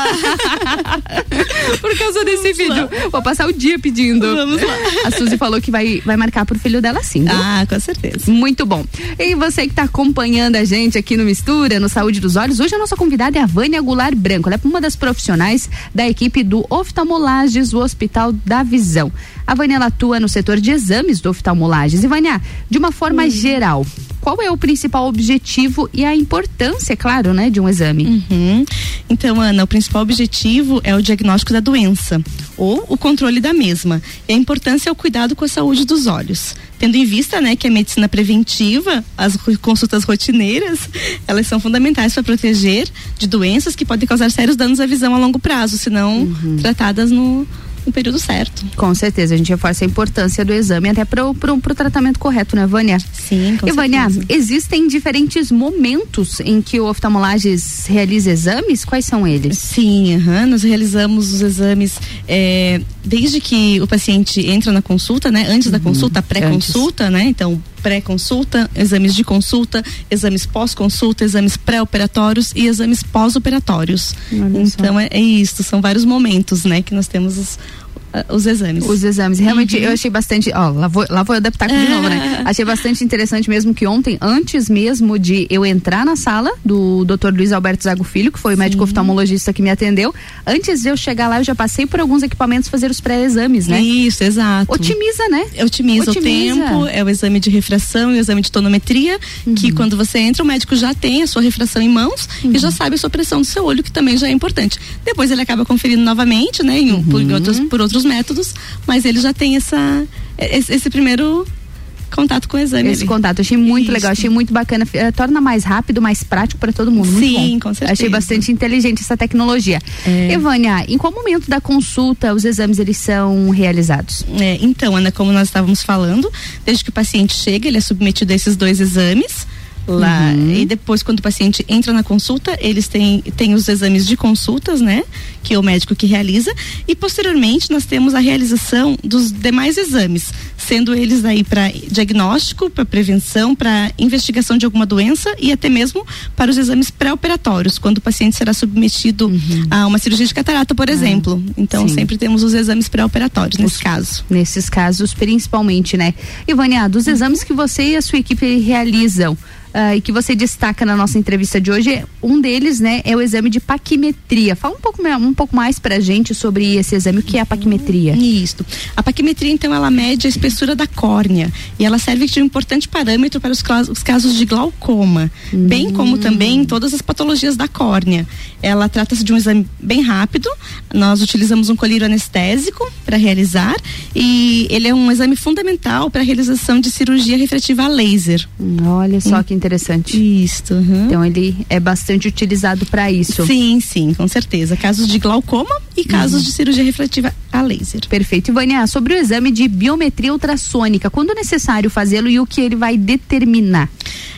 Por causa desse vídeo. Vou passar o dia pedindo. Vamos lá. A Suzy falou que vai, vai marcar pro filho dela sim, viu? Ah, com certeza. Muito bom. E você que está acompanhando a gente aqui no Mistura, no Saúde dos Olhos, hoje a nossa convidada é a Vânia Goulart Branco. Ela é uma das profissionais da equipe do Oftalmolages, do Hospital da Visão. A Vânia atua no setor de exames do Oftalmolages. E Vânia, de uma forma geral, qual é o principal objetivo e a importância, claro, né, de um exame? Uhum. Então, Ana, o principal objetivo é o diagnóstico da doença ou o controle da mesma. E a importância é o cuidado com a saúde dos olhos. Tendo em vista, né, que a medicina preventiva, as consultas rotineiras, <laughs> elas são fundamentais para proteger de doenças que podem causar sérios danos à visão a longo prazo, se não tratadas no, no período certo. Com certeza, a gente reforça a importância do exame até para o tratamento correto, né, Vânia? Sim, com E Vânia, existem diferentes momentos em que o oftalmolages realiza exames? Quais são eles? Sim, aham, nós realizamos os exames é, desde que o paciente entra na consulta, né? Antes da consulta, pré-consulta, né? Então, pré-consulta, exames de consulta, exames pós-consulta, exames pré-operatórios e exames pós-operatórios. Então, é, é isso, são vários momentos, né? Que nós temos os, os exames. Os exames. Realmente Uhum. eu achei bastante. Ó, lá vou, lá vou eu adaptar de novo, né? <laughs> Achei bastante interessante mesmo que ontem, antes mesmo de eu entrar na sala do Dr. Luiz Alberto Zago Filho, que foi o médico oftalmologista que me atendeu, antes de eu chegar lá, eu já passei por alguns equipamentos fazer os pré-exames, né? Isso, exato. Otimiza, né? Otimiza, Otimiza. o tempo, é o exame de refração e o exame de tonometria, que Uhum. quando você entra, o médico já tem a sua refração em mãos e já sabe a sua pressão do seu olho, que também já é importante. Depois ele acaba conferindo novamente, né, em, por, Uhum. outros, por outros métodos, mas ele já tem essa, esse, esse primeiro contato com o exame. Esse ali. contato, achei muito Isso. legal, achei muito bacana, eh, torna mais rápido, mais prático para todo mundo. Sim, com certeza. Achei bastante inteligente essa tecnologia. É. Evânia, em qual momento da consulta os exames eles são realizados? É, então, Ana, como nós estávamos falando, desde que o paciente chega, ele é submetido a esses dois exames. Lá, Uhum. e depois quando o paciente entra na consulta, eles têm, têm os exames de consultas, né? Que é o médico que realiza, e posteriormente nós temos a realização dos demais exames, sendo eles aí para diagnóstico, para prevenção, para investigação de alguma doença e até mesmo para os exames pré-operatórios, quando o paciente será submetido a uma cirurgia de catarata, por exemplo. Então Uhum. sim. sempre temos os exames pré-operatórios nesse caso. Nesses casos, principalmente, né? Ivânia, dos exames que você e a sua equipe realizam ah, e que você destaca na nossa entrevista de hoje, um deles, né, é o exame de paquimetria. Fala um pouco, um pouco mais pra gente sobre esse exame, o que é a paquimetria? Isso. A paquimetria, então, ela mede a espessura da córnea e ela serve de um importante parâmetro para os, os casos de glaucoma, bem como também todas as patologias da córnea. Ela trata-se de um exame bem rápido. Nós utilizamos um colírio anestésico para realizar e ele é um exame fundamental para a realização de cirurgia refrativa a laser. Hum, Olha só que interessante. Isso. uhum. Então ele é bastante utilizado para isso. Sim, sim, com certeza. Casos de glaucoma e casos de cirurgia refrativa a laser. Perfeito. Ivânia, sobre o exame de biometria ultrassônica, quando é necessário fazê-lo e o que ele vai determinar?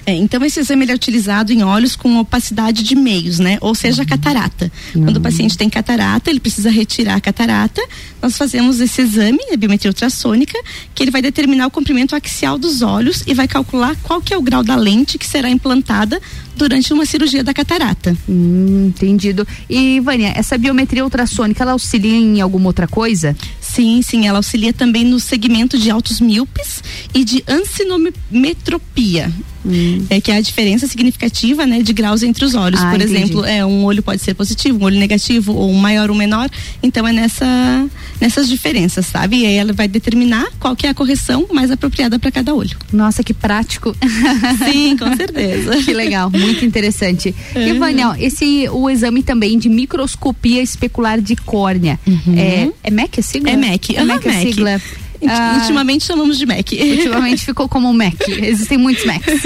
É, então esse exame ele é utilizado em olhos com opacidade de meios, né? Ou seja, catarata. Quando o paciente tem catarata, ele precisa retirar a catarata. Nós fazemos esse exame, a biometria ultrassônica, que ele vai determinar o comprimento axial dos olhos e vai calcular qual que é o grau da lente que será implantada durante uma cirurgia da catarata. Hum, entendido. E Vânia, essa biometria ultrassônica, ela auxilia em alguma outra coisa? Sim, sim, ela auxilia também no segmento de altos míopes e de ansinometropia. É que é a diferença significativa, né, de graus entre os olhos. Ah, Por entendi. exemplo, é um olho pode ser positivo, um olho negativo, ou um maior ou menor. Então é nessa nessas diferenças, sabe? E aí ela vai determinar qual que é a correção mais apropriada para cada olho. Nossa, que prático. <laughs> Sim, com <laughs> certeza. que legal, muito interessante. E Uhum. Vânia, ó, esse o exame também de microscopia especular de córnea. É, é MEC a sigla? É MEC. É MEC a sigla. Ah, Intimamente chamamos de MEC. <laughs> Ultimamente ficou como MEC. Existem muitos MECs. <laughs>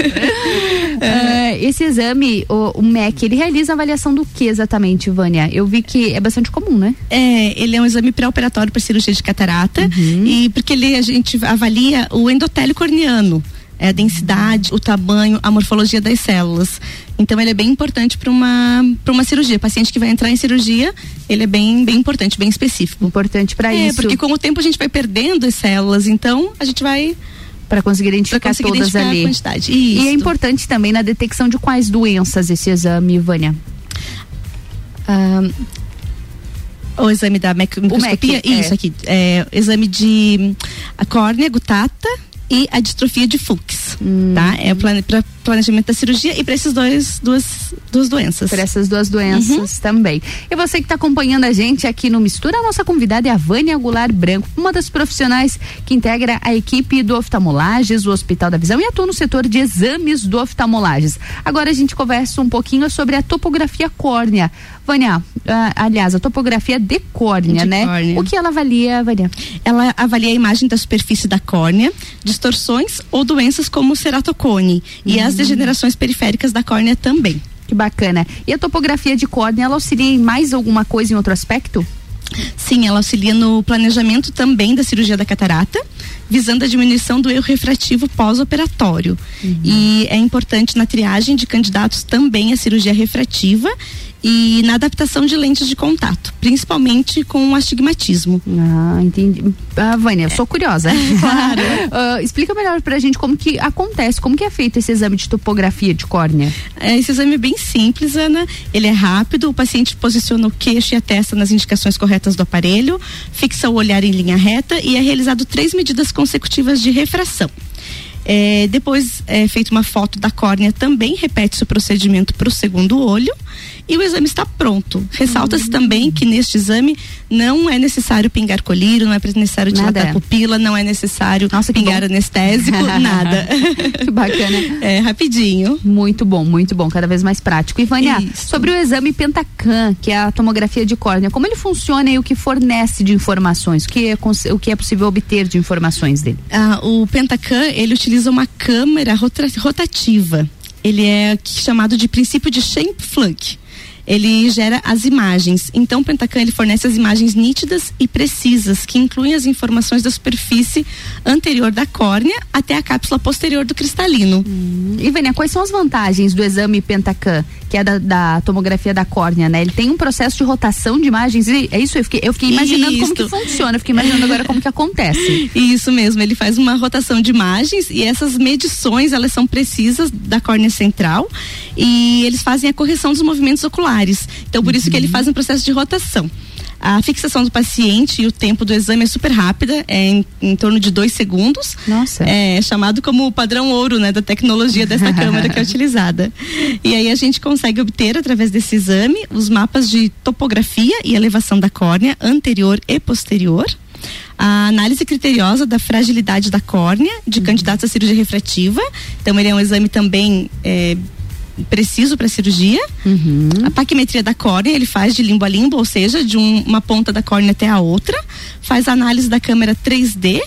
Ah, esse exame, o, o MEC, ele realiza a avaliação do que exatamente, Vânia? Eu vi que é bastante comum, né? É, ele é um exame pré-operatório para cirurgia de catarata e porque ele a gente avalia o endotélio corneano, é, a densidade, o tamanho, a morfologia das células. Então ele é bem importante para uma para uma cirurgia. Paciente que vai entrar em cirurgia, ele é bem bem importante, bem específico. Importante para é, isso. porque com o tempo a gente vai perdendo as células, então a gente vai para conseguir identificar pra conseguir todas identificar ali. a quantidade. E é Isso. importante também na detecção de quais doenças esse exame, Vânia? Ah, o exame da microscopia, MEC, é. isso aqui, é, exame de hum, córnea, gutata e a distrofia de Fuchs, Hum. tá? É para planejamento da cirurgia e para esses dois duas duas doenças. Para essas duas doenças também. E você que está acompanhando a gente aqui no Mistura, a nossa convidada é a Vânia Goulart Branco, uma das profissionais que integra a equipe do Oftalmolages, do Hospital da Visão e atua no setor de exames do Oftalmolages. Agora a gente conversa um pouquinho sobre a topografia córnea. Vânia, ah, aliás, a topografia de córnea, De né? córnea. O que ela avalia, Vânia? Ela avalia a imagem da superfície da córnea, distorções ou doenças como o ceratocone e as degenerações periféricas da córnea também. Que bacana. E a topografia de córnea, ela auxilia em mais alguma coisa em outro aspecto? Sim, ela auxilia no planejamento também da cirurgia da catarata, visando a diminuição do erro refrativo pós-operatório. E é importante na triagem de candidatos também à cirurgia refrativa e na adaptação de lentes de contato, principalmente com o astigmatismo. Ah, entendi. Ah, Vânia, eu sou curiosa. <laughs> claro. explica melhor pra gente como que acontece, como que é feito esse exame de topografia de córnea. É, esse exame é bem simples, Ana. Ele é rápido, o paciente posiciona o queixo e a testa nas indicações corretas do aparelho, fixa o olhar em linha reta e é realizado três medidas consecutivas de refração. É, depois é feita uma foto da córnea, também repete-se o procedimento para o segundo olho e o exame está pronto. Ressalta-se também que neste exame não é necessário pingar colírio, não é necessário dilatar Nada. a pupila, não é necessário que pingar bom. anestésico, <laughs> nada. que bacana. <laughs> É, rapidinho. Muito bom, muito bom, cada vez mais prático. E Vânia, sobre o exame Pentacan, que é a tomografia de córnea, como ele funciona e o que fornece de informações? O que é, o que é possível obter de informações dele? Ah, o Pentacan, ele utiliza uma câmera rota- rotativa. Ele é que- chamado de princípio de Scheimpflug. Ele gera as imagens. Então, o Pentacan ele fornece as imagens nítidas e precisas, que incluem as informações da superfície anterior da córnea até a cápsula posterior do cristalino. E Vânia, quais são as vantagens do exame Pentacan, que é da, da tomografia da córnea, né? Ele tem um processo de rotação de imagens, e é isso? Eu fiquei, eu fiquei imaginando como que Isso. funciona, eu fiquei imaginando agora como que acontece. <laughs> Isso mesmo, ele faz uma rotação de imagens e essas medições, elas são precisas da córnea central e eles fazem a correção dos movimentos oculares. Então, por isso que ele faz um processo de rotação. A fixação do paciente e o tempo do exame é super rápida, é em, em torno de dois segundos. Nossa. É chamado como o padrão ouro, né, da tecnologia dessa <laughs> câmera que é utilizada. E aí a gente consegue obter, através desse exame, os mapas de topografia e elevação da córnea anterior e posterior a análise criteriosa da fragilidade da córnea de candidatos à cirurgia refrativa. Então, ele é um exame também é, preciso para cirurgia. A paquimetria da córnea ele faz de limbo a limbo, ou seja, de um- uma ponta da córnea até a outra. Faz a análise da câmera 3D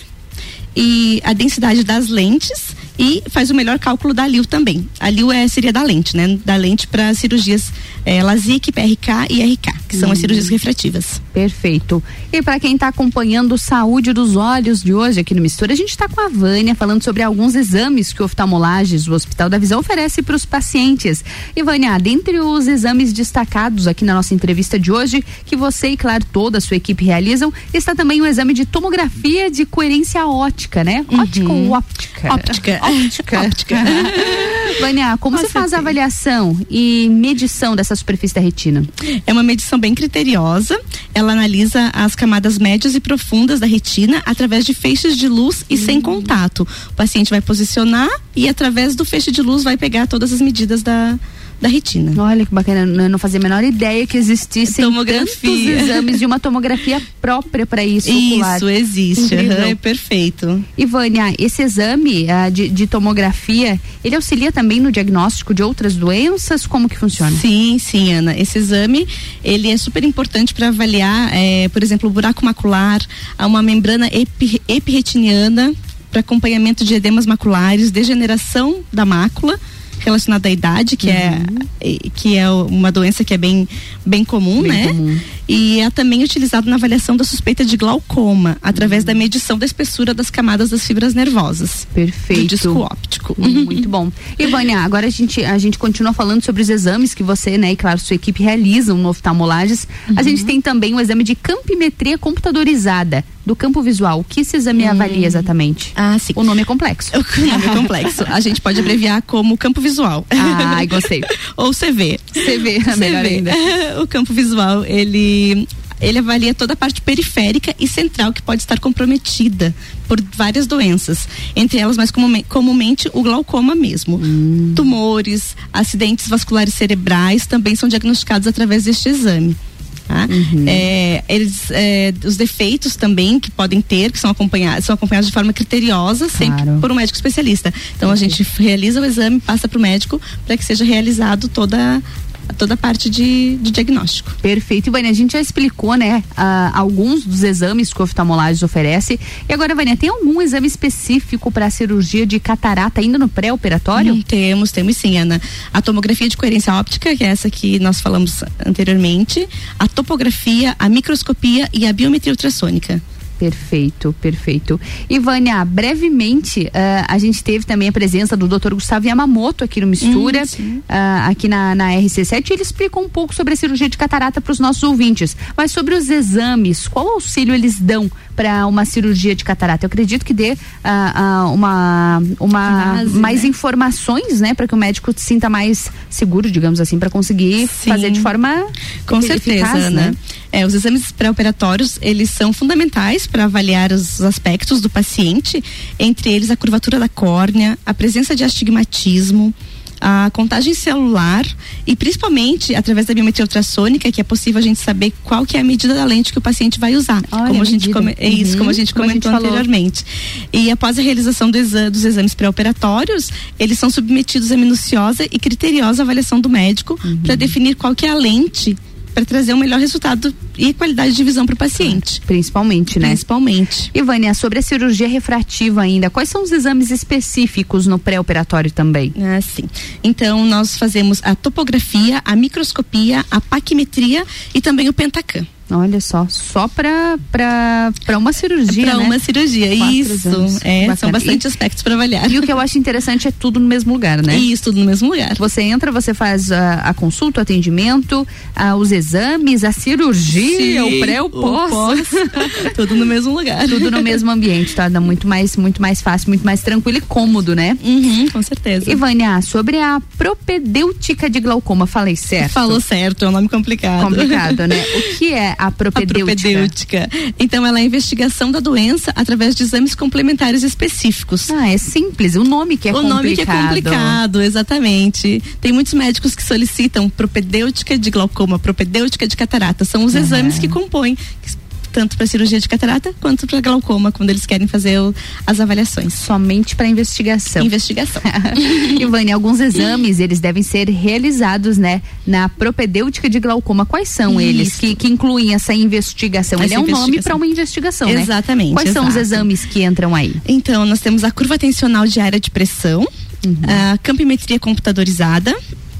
e a densidade das lentes e faz o melhor cálculo da LIU também. A LIU é, seria da lente, né? Da lente para cirurgias é, LASIK, PRK e RK, que são as cirurgias refrativas. Perfeito. E para quem está acompanhando Saúde dos Olhos de hoje aqui no Mistura, a gente está com a Vânia falando sobre alguns exames que o oftalmolages, o Hospital da Visão, oferece para os pacientes. E Vânia, dentre os exames destacados aqui na nossa entrevista de hoje, que você e, claro, toda a sua equipe realizam, está também o exame de tomografia de coerência ótica, né? Ótica ou óptica? Óptica. Óptica. Óptica. <laughs> Vânia, como você faz a avaliação e medição dessa superfície da retina? É uma medição bem criteriosa. Ela analisa as camadas médias e profundas da retina através de feixes de luz e sem contato. O paciente vai posicionar e através do feixe de luz vai pegar todas as medidas da, da retina. Olha que bacana, eu não fazia a menor ideia que existissem tantos exames de uma tomografia própria para isso. ocular. Isso existe, aham, é perfeito. E Vânia, esse exame ah, de, de tomografia, ele auxilia também no diagnóstico de outras doenças? Como que funciona? Sim, sim, Ana. Esse exame ele é super importante para avaliar, eh, por exemplo, o buraco macular, uma membrana epi, epirretiniana para acompanhamento de edemas maculares, degeneração da mácula relacionada à idade, que é eh, que é uma doença que é bem bem comum, Bem né? comum. E é também utilizado na avaliação da suspeita de glaucoma, através da medição da espessura das camadas das fibras nervosas. Perfeito. Do disco óptico. Hum, Muito bom. E Vânia, agora a gente, a gente continua falando sobre os exames que você, né, e claro, sua equipe realizam no oftalmolages. A gente tem também o exame de campimetria computadorizada do campo visual. O que esse exame avalia exatamente? Ah, sim. O nome é complexo. <laughs> O nome é complexo. A gente pode abreviar como campo visual. Ai, gostei. <laughs> Ou CV. CV, <laughs> melhor ainda. O campo visual, ele ele avalia toda a parte periférica e central que pode estar comprometida por várias doenças, entre elas mais comume- comumente o glaucoma mesmo. Tumores, acidentes vasculares cerebrais também são diagnosticados através deste exame. Tá? É, eles, é, os defeitos também que podem ter, que são acompanhados, são acompanhados de forma criteriosa, sempre por um médico especialista. Então a gente realiza o exame, passa para o médico para que seja realizado toda toda a parte de, de diagnóstico. Perfeito. E Vânia, a gente já explicou, né, ah, alguns dos exames que o oftalmolages oferece. E agora, Vânia, tem algum exame específico para cirurgia de catarata ainda no pré-operatório? Hum, temos, temos sim, Ana. A tomografia de coerência óptica, que é essa que nós falamos anteriormente, a topografia, a microscopia e a biometria ultrassônica. Perfeito, perfeito. E Vânia, brevemente, ah, a gente teve também a presença do Dr. Gustavo Yamamoto aqui no Mistura, ah, aqui na, na RC7. Ele explicou um pouco sobre a cirurgia de catarata para os nossos ouvintes. Mas sobre os exames, qual auxílio eles dão para uma cirurgia de catarata? Eu acredito que dê ah, ah, uma, uma Base, mais né? informações, né, para que o médico se sinta mais seguro, digamos assim, para conseguir fazer de forma Com certeza, eficaz, Ana. né? É, os exames pré-operatórios, eles são fundamentais para avaliar os aspectos do paciente, entre eles a curvatura da córnea, a presença de astigmatismo, a contagem celular e principalmente através da biometria ultrassônica que é possível a gente saber qual que é a medida da lente que o paciente vai usar. Olha, como a gente come- é isso, Uhum, como a gente como a gente comentou anteriormente. E após a realização do exa- dos exames pré-operatórios, eles são submetidos a minuciosa e criteriosa avaliação do médico Uhum. para definir qual que é a lente para trazer um melhor resultado e qualidade de visão para o paciente. Principalmente, né? Principalmente. E Vânia, sobre a cirurgia refrativa ainda, quais são os exames específicos no pré-operatório também? Ah, sim. Então, nós fazemos a topografia, a microscopia, a paquimetria e também o pentacam. Olha só, só para uma cirurgia, Para né? uma cirurgia, Quatro isso. É, são bastante E- aspectos para avaliar. E o que eu acho interessante é tudo no mesmo lugar, né? Isso, tudo no mesmo lugar. Você entra, você faz a, a consulta, o atendimento, ah, os exames, a cirurgia, Sim, o pré, o o pós. pós. <laughs> tudo no mesmo lugar. Tudo no mesmo ambiente, tá? Dá muito mais, muito mais fácil, muito mais tranquilo e cômodo, né? Uhum, com certeza. E Vânia, sobre a propedêutica de glaucoma, falei certo? Falou certo, é um nome complicado. Complicado, né? <laughs> O que é a A propedêutica? Então, ela é a investigação da doença através de exames complementares específicos. Ah, é simples, o nome que é o complicado. nome que é complicado, exatamente. Tem muitos médicos que solicitam propedêutica de glaucoma, propedêutica de catarata. São os exames que compõem, que tanto para cirurgia de catarata quanto para glaucoma, quando eles querem fazer o, as avaliações. Somente para investigação. Investigação. <laughs> Ivane, alguns exames eles devem ser realizados, né, na propedêutica de glaucoma. Quais são Isso. eles que, que incluem essa investigação? Essa Ele é um nome para uma investigação, né? Exatamente, Quais são os exato. exames que entram aí? Então, nós temos a curva tensional diária de pressão, a campimetria computadorizada,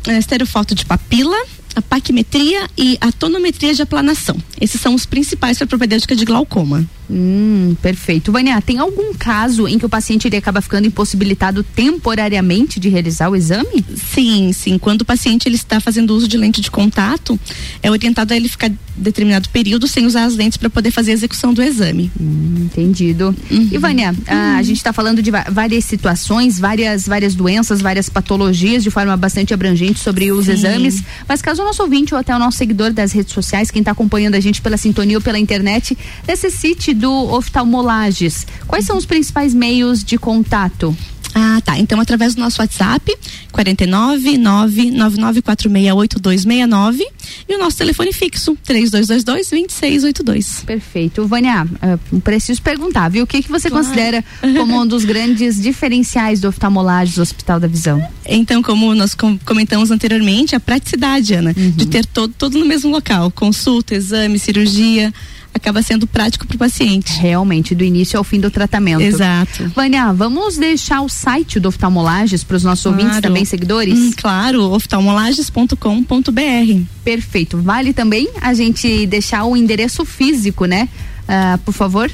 a esterofoto de papila, a paquimetria e a tonometria de aplanação. Esses são os principais para a propedêutica de glaucoma. Hum, perfeito. Vânia, tem algum caso em que o paciente ele acaba ficando impossibilitado temporariamente de realizar o exame? Sim, sim. Quando o paciente ele está fazendo uso de lente de contato, é orientado a ele ficar determinado período sem usar as lentes para poder fazer a execução do exame. entendido. E Vânia, a, a gente está falando de várias situações, várias, várias doenças, várias patologias de forma bastante abrangente sobre os Sim. exames. Mas caso o nosso ouvinte ou até o nosso seguidor das redes sociais, quem está acompanhando a gente pela sintonia ou pela internet, necessite do oftalmolages, quais são os principais meios de contato? Ah, tá. Então, através do nosso WhatsApp, 49 999468269 e o nosso telefone fixo, 3222-2682. Perfeito. Vânia, eh, preciso perguntar, viu? O que, que você Claro. considera como um dos grandes diferenciais do oftalmolages do Hospital da Visão? Então, como nós com- comentamos anteriormente, a praticidade, Ana, Uhum. de ter todo, todo no mesmo local, consulta, exame, cirurgia, acaba sendo prático para o paciente. Realmente, do início ao fim do tratamento. Exato. Vânia, vamos deixar o site do Oftalmolages para os nossos ouvintes Claro. também seguidores? Hum, claro, oftalmolages.com.br. Perfeito. Vale também a gente deixar o endereço físico, né? Ah, por favor.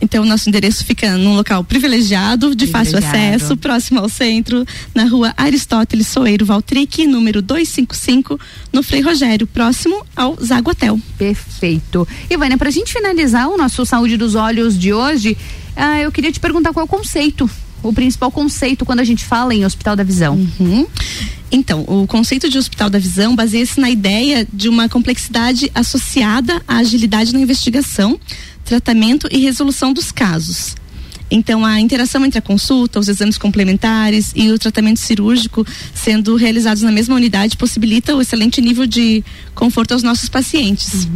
Então, nosso endereço fica num local privilegiado, de fácil Privilegiado. acesso, próximo ao centro, na rua Aristóteles Soeiro Valtric, número 255, no Frei Rogério, próximo ao Zago Hotel. Perfeito. E Vânia, pra gente finalizar o nosso Saúde dos Olhos de hoje, ah, eu queria te perguntar qual é o conceito, o principal conceito quando a gente fala em Hospital da Visão. Uhum. Então, o conceito de hospital da visão baseia-se na ideia de uma complexidade associada à agilidade na investigação, tratamento e resolução dos casos. Então, a interação entre a consulta, os exames complementares e o tratamento cirúrgico sendo realizados na mesma unidade possibilita o excelente nível de conforto aos nossos pacientes.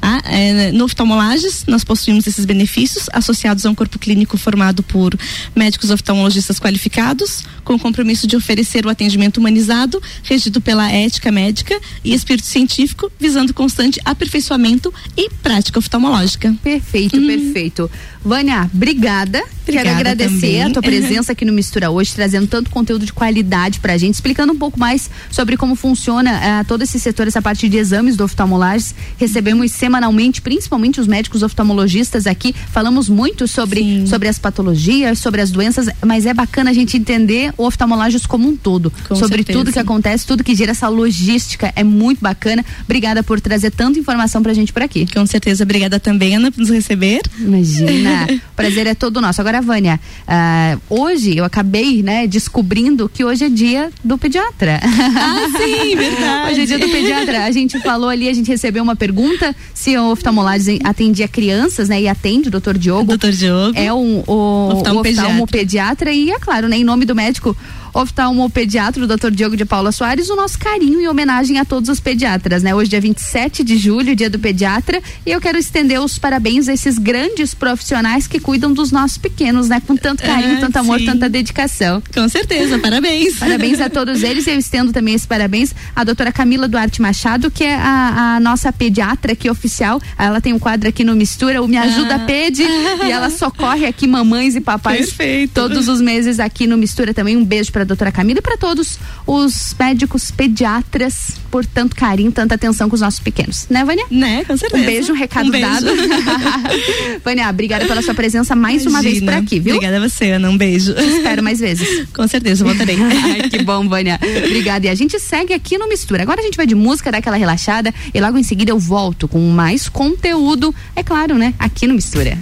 Tá? É, no oftalmolages, nós possuímos esses benefícios associados a um corpo clínico formado por médicos oftalmologistas qualificados, com o compromisso de oferecer o atendimento humanizado, regido pela ética médica e espírito científico, visando constante aperfeiçoamento e prática oftalmológica. Perfeito, perfeito. Vânia, obrigada. Quero Obrigada agradecer também. a tua presença aqui no Mistura hoje, trazendo tanto conteúdo de qualidade pra gente, explicando um pouco mais sobre como funciona ah, todo esse setor, essa parte de exames do oftalmolages. Recebemos semanalmente, principalmente os médicos oftalmologistas aqui, falamos muito sobre, sobre as patologias, sobre as doenças, mas é bacana a gente entender o oftalmolages como um todo, Com sobre certeza. tudo que acontece, tudo que gira essa logística, é muito bacana. Obrigada por trazer tanta informação pra gente por aqui. Com certeza, obrigada também, Ana, por nos receber. Imagina. o <laughs> prazer é todo nosso. Agora, Vânia, ah, hoje eu acabei, né, descobrindo que hoje é dia do pediatra. Ah, sim, <laughs> verdade. Hoje é dia do pediatra. A gente falou ali, a gente recebeu uma pergunta se o oftalmologista atendia crianças, né, e atende o doutor Diogo. Doutor Diogo. É um, o, Oftalmopediatra. oftalmopediatra e, é claro, né, em nome do médico oftalmopediatra, o doutor Diogo de Paula Soares, o nosso carinho e homenagem a todos os pediatras, né? Hoje, dia 27 de julho, dia do pediatra, e eu quero estender os parabéns a esses grandes profissionais que cuidam dos nossos pequenos, né? Com tanto carinho, Ah, tanto amor, sim. tanta dedicação. Com certeza, parabéns. Parabéns a todos eles. Eu estendo também esse parabéns à doutora Camila Duarte Machado, que é a, a nossa pediatra aqui oficial. Ela tem um quadro aqui no Mistura, o Me Ajuda Ah. Pede, e ela socorre aqui mamães e papais Perfeito. todos os meses aqui no Mistura também. Um beijo para a doutora Camila e para todos os médicos pediatras por tanto carinho, tanta atenção com os nossos pequenos. Né, Vânia? Né, com certeza. Um beijo, um recado Um beijo. dado. <laughs> Vânia, obrigada pela sua presença mais uma vez por Imagina. aqui, viu? Obrigada a você, Ana. Um beijo. Te espero mais vezes. <laughs> Com certeza, voltarei. <laughs> Ai, que bom, Vânia. Obrigada. E a gente segue aqui no Mistura. Agora a gente vai de música, dá aquela relaxada e logo em seguida eu volto com mais conteúdo, é claro, né? Aqui no Mistura.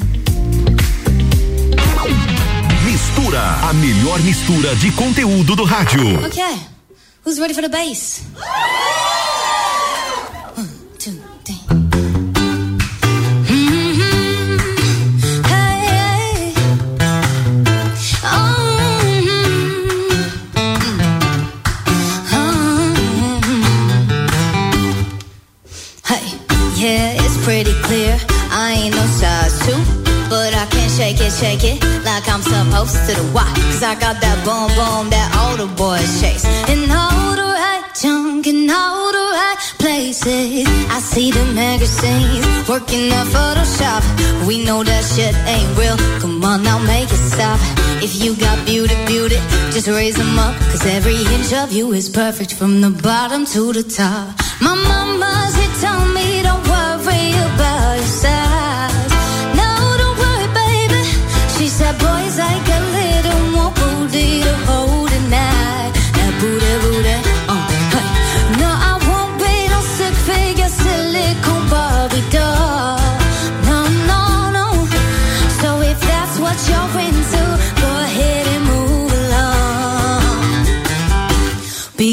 A melhor mistura de conteúdo do rádio. Okay, who's ready for the bass? One, two, three. Shake it, shake it like I'm supposed to. Why? Cause I got that boom boom that all the boys chase. And all the right junk in all the right places. I see the magazines working the Photoshop. We know that shit ain't real. Come on now, make it stop. If you got beauty, beauty, just raise them up. Cause every inch of you is perfect from the bottom to the top. My mama, she told me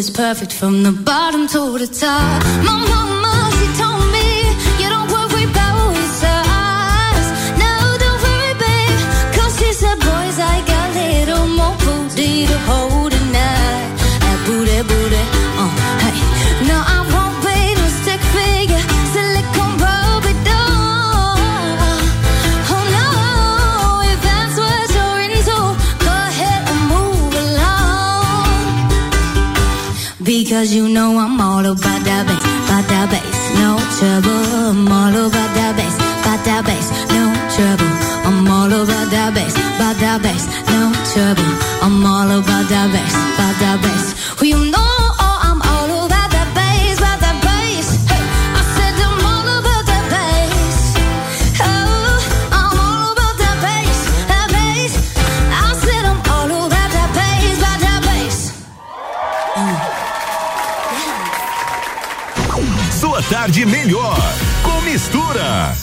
is perfect from the bottom to the top. My mama, she told me Because you know I'm all about that bass, about that bass, no trouble. I'm all about that bass, about that bass, no trouble. I'm all about that bass, about that bass, no trouble. I'm all about that bass, about that bass. Well, you know tarde melhor com mistura.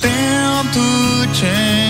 Tento te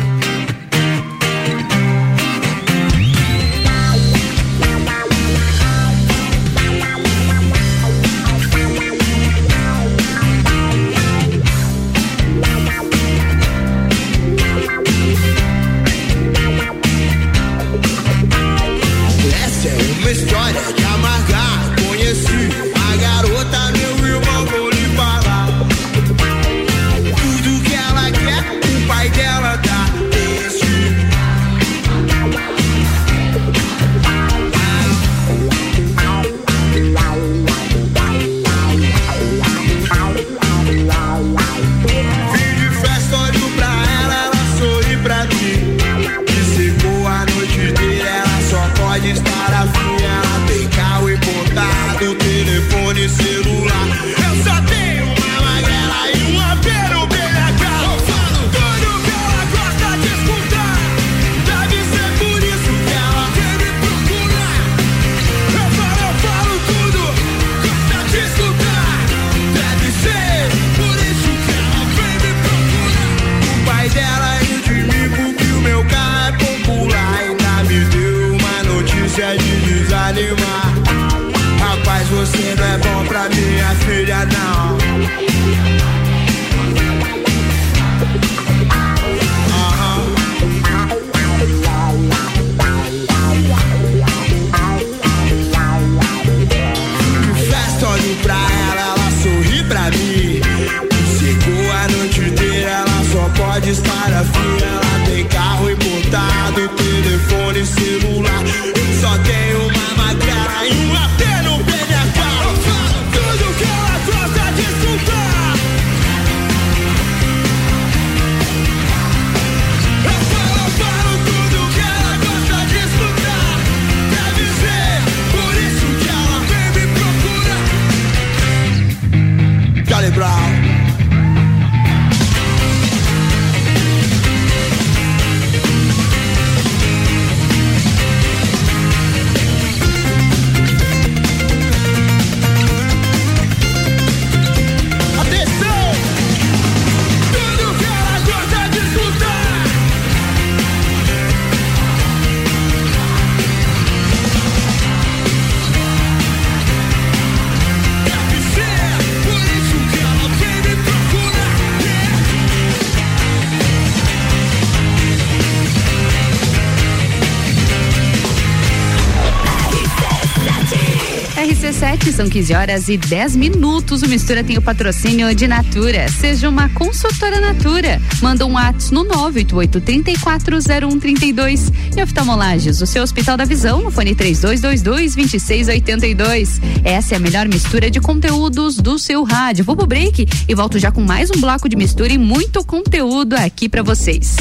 São 15 horas e 10 minutos. O Mistura tem o patrocínio de Natura. Seja uma consultora Natura. Manda um WhatsApp no 988-340132. E oftalmolages, o seu Hospital da Visão, no fone 3222-2682. Essa é a melhor mistura de conteúdos do seu rádio. Vou pro break e volto já com mais um bloco de mistura e muito conteúdo aqui para vocês.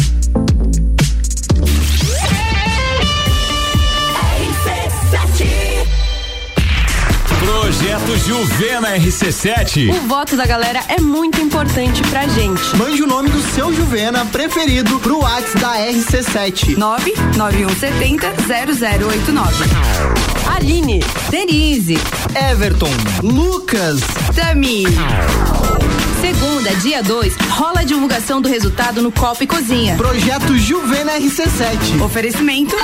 Projeto Juvena RC7. O voto da galera é muito importante pra gente. Mande o nome do seu Juvena preferido pro WhatsApp da RC7. 99170 0089. Aline, Denise, Everton, Lucas, Tami. Segunda, dia 2, rola a divulgação do resultado no Copa e Cozinha. Projeto Juvena RC7. Oferecimento.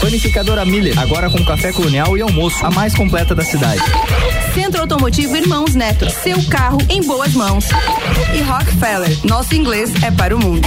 Panificadora Miller, agora com café colonial e almoço, a mais completa da cidade. Centro Automotivo Irmãos Neto, seu carro em boas mãos. E Rockefeller, nosso inglês é para o mundo.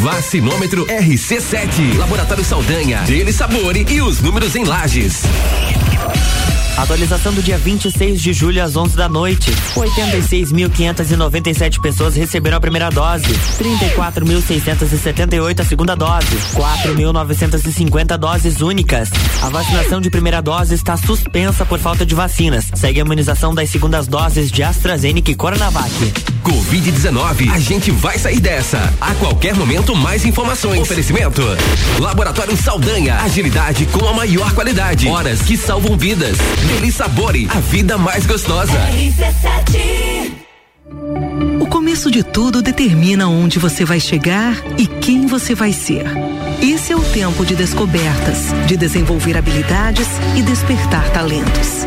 Vacinômetro RC7. Laboratório Saldanha. Dele Sabore e os números em lajes. Atualização do dia 26 de julho às 11 da noite. 86.597 pessoas receberam a primeira dose. 34.678 a segunda dose. 4.950 doses únicas. A vacinação de primeira dose está suspensa por falta de vacinas. Segue a imunização das segundas doses de AstraZeneca e Coronavac. Covid-19. A gente vai sair dessa. A qualquer momento, mais informações. Oferecimento. Laboratório Saldanha. Agilidade com a maior qualidade. Horas que salvam vidas. Deli Sabore. A vida mais gostosa. O começo de tudo determina onde você vai chegar e quem você vai ser. Esse é o tempo de descobertas, de desenvolver habilidades e despertar talentos.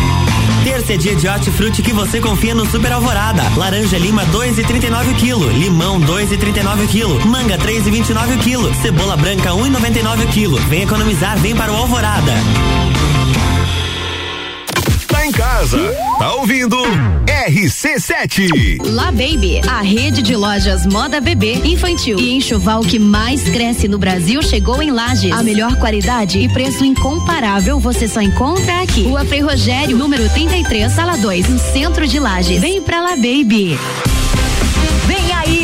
Terça é dia de hortifruti que você confia no Super Alvorada. Laranja lima 2,39 kg, limão 2,39 kg, manga 3,29 kg, cebola branca 1,99 kg. Vem economizar, vem para o Alvorada. Casa, tá ouvindo RC7. La Baby, a rede de lojas moda bebê, infantil e enxoval que mais cresce no Brasil chegou em Lages. A melhor qualidade e preço incomparável você só encontra aqui. Rua Frei Rogério, número 33, sala 2, no centro de Lages. Vem pra La Baby.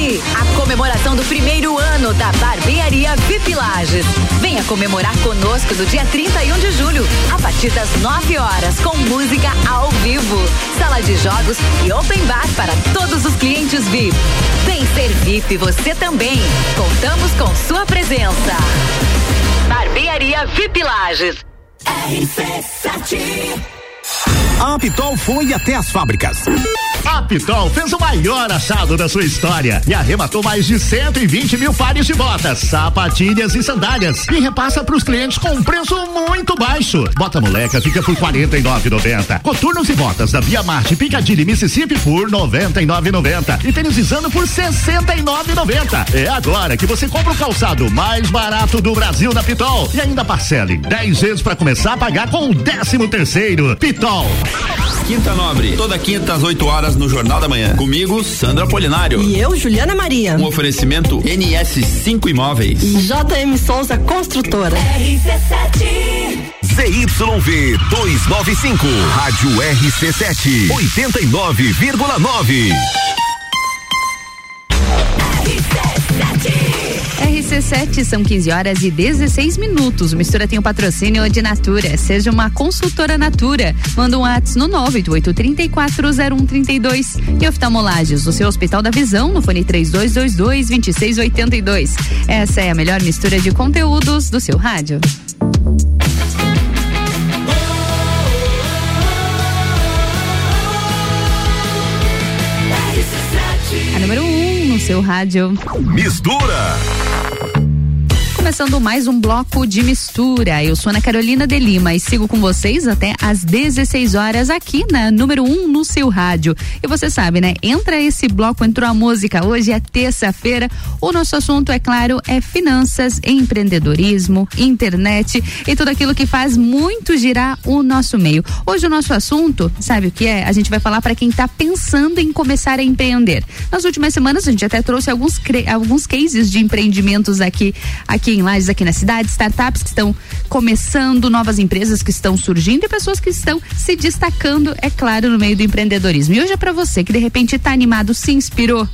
A comemoração do primeiro ano da Barbearia VIP Lages. Venha comemorar conosco no dia 31 de julho, a partir das 9 horas, com música ao vivo, sala de jogos e open bar para todos os clientes VIP. Vem ser VIP você também. Contamos com sua presença. Barbearia VIP Lages. RC7 A Pitol foi até as fábricas. A Pitol fez o maior achado da sua história e arrematou mais de 120 mil pares de botas, sapatilhas e sandálias e repassa para os clientes com um preço muito baixo. Bota moleca fica por 49,90. Coturnos e botas da Via Marte Piccadilly Mississippi por 99,90 e tênis Zano por 69,90. É agora que você compra o calçado mais barato do Brasil na Pitol e ainda parcele 10 vezes para começar a pagar com o 13 terceiro. Pitol. Quinta Nobre, toda quinta às 8 horas no Jornal da Manhã. Comigo, Sandra Polinário. E eu, Juliana Maria. Um oferecimento NS5 Imóveis. JM Souza Construtora. RC7 ZYV 295, Rádio RC7, 89,9. RC7 RC7, são 15 horas e 16 minutos. O Mistura tem o um patrocínio de Natura. Seja uma consultora Natura. Manda um WhatsApp no 988340132. E oftalmolages, o seu Hospital da Visão, no fone 3222-2682. Essa é a melhor mistura de conteúdos do seu rádio. A número 1 um no seu rádio. Mistura. Começando mais um bloco de mistura. Eu sou Ana Carolina de Lima e sigo com vocês até às 16 horas aqui na número 1 um no seu rádio. E você sabe, né? Entra esse bloco, entrou a música. Hoje é terça-feira. O nosso assunto, é claro, é finanças, empreendedorismo, internet e tudo aquilo que faz muito girar o nosso meio. Hoje o nosso assunto, sabe o que é? A gente vai falar para quem está pensando em começar a empreender. Nas últimas semanas a gente até trouxe alguns alguns cases de empreendimentos aqui aqui em aqui na cidade, startups que estão começando, novas empresas que estão surgindo e pessoas que estão se destacando, é claro, no meio do empreendedorismo. E hoje é para você que de repente está animado, se inspirou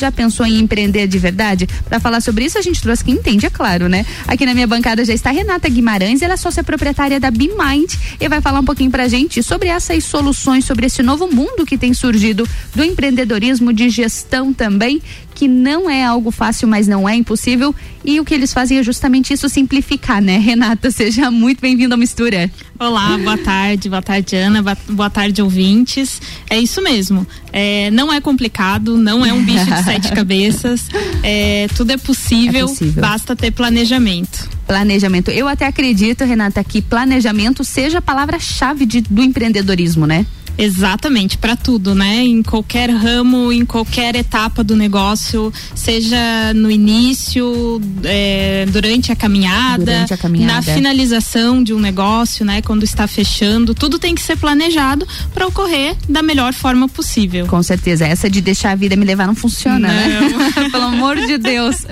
já pensou em empreender de verdade? Para falar sobre isso, a gente trouxe quem entende, é claro, né? Aqui na minha bancada já está Renata Guimarães, ela é sócia proprietária da BeMind e vai falar um pouquinho pra gente sobre essas soluções, sobre esse novo mundo que tem surgido do empreendedorismo, de gestão também, que não é algo fácil, mas não é impossível. E o que eles fazem é justamente isso, simplificar, né? Renata, <laughs> seja muito bem-vinda à mistura. Olá, boa tarde, boa tarde, Ana, boa tarde, ouvintes. É isso mesmo. É, não é complicado, não é um bicho de sete <laughs> cabeças. É, tudo é possível, é possível, basta ter planejamento. Planejamento. Eu até acredito, Renata, que planejamento seja a palavra-chave do empreendedorismo, né? Exatamente, para tudo, né? Em qualquer ramo, em qualquer etapa do negócio, seja no início, é, durante, a caminhada, durante a caminhada, na finalização de um negócio, né? Quando está fechando, tudo tem que ser planejado para ocorrer da melhor forma possível. Com certeza, essa de deixar a vida me levar não funciona, né? não. né? <laughs> Pelo amor de Deus.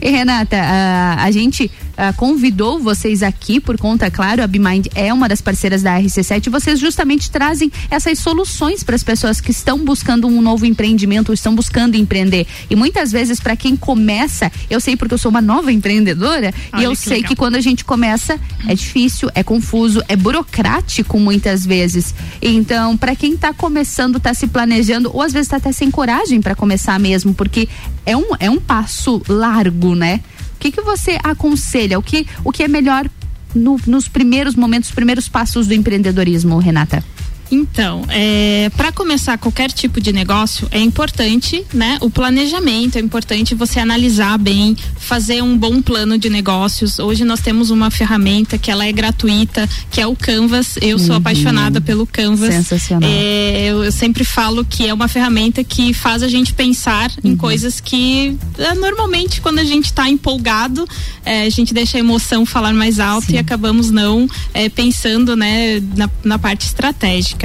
E Renata, a, a gente uh, convidou vocês aqui por conta, claro, a BeMind é uma das parceiras da RC7 e vocês justamente trazem essas soluções para as pessoas que estão buscando um novo empreendimento, estão buscando empreender. E muitas vezes para quem começa, eu sei porque eu sou uma nova empreendedora Olha, e eu que sei legal. que quando a gente começa é difícil, é confuso, é burocrático muitas vezes. Então, para quem está começando, está se planejando ou às vezes está até sem coragem para começar mesmo, porque é um é um passo largo, né? O que, que você aconselha? O que, o que é melhor no, nos primeiros momentos, os primeiros passos do empreendedorismo, Renata? Então, é, para começar qualquer tipo de negócio é importante, né? O planejamento é importante você analisar bem, fazer um bom plano de negócios. Hoje nós temos uma ferramenta que ela é gratuita, que é o Canvas. Eu sou uhum. apaixonada pelo Canvas. Sensacional. É, eu, eu, sempre falo que é uma ferramenta que faz a gente pensar uhum. em coisas que é, normalmente quando a gente está empolgado é, a gente deixa a emoção falar mais alto Sim. e acabamos não é, pensando, né, na, na parte estratégica.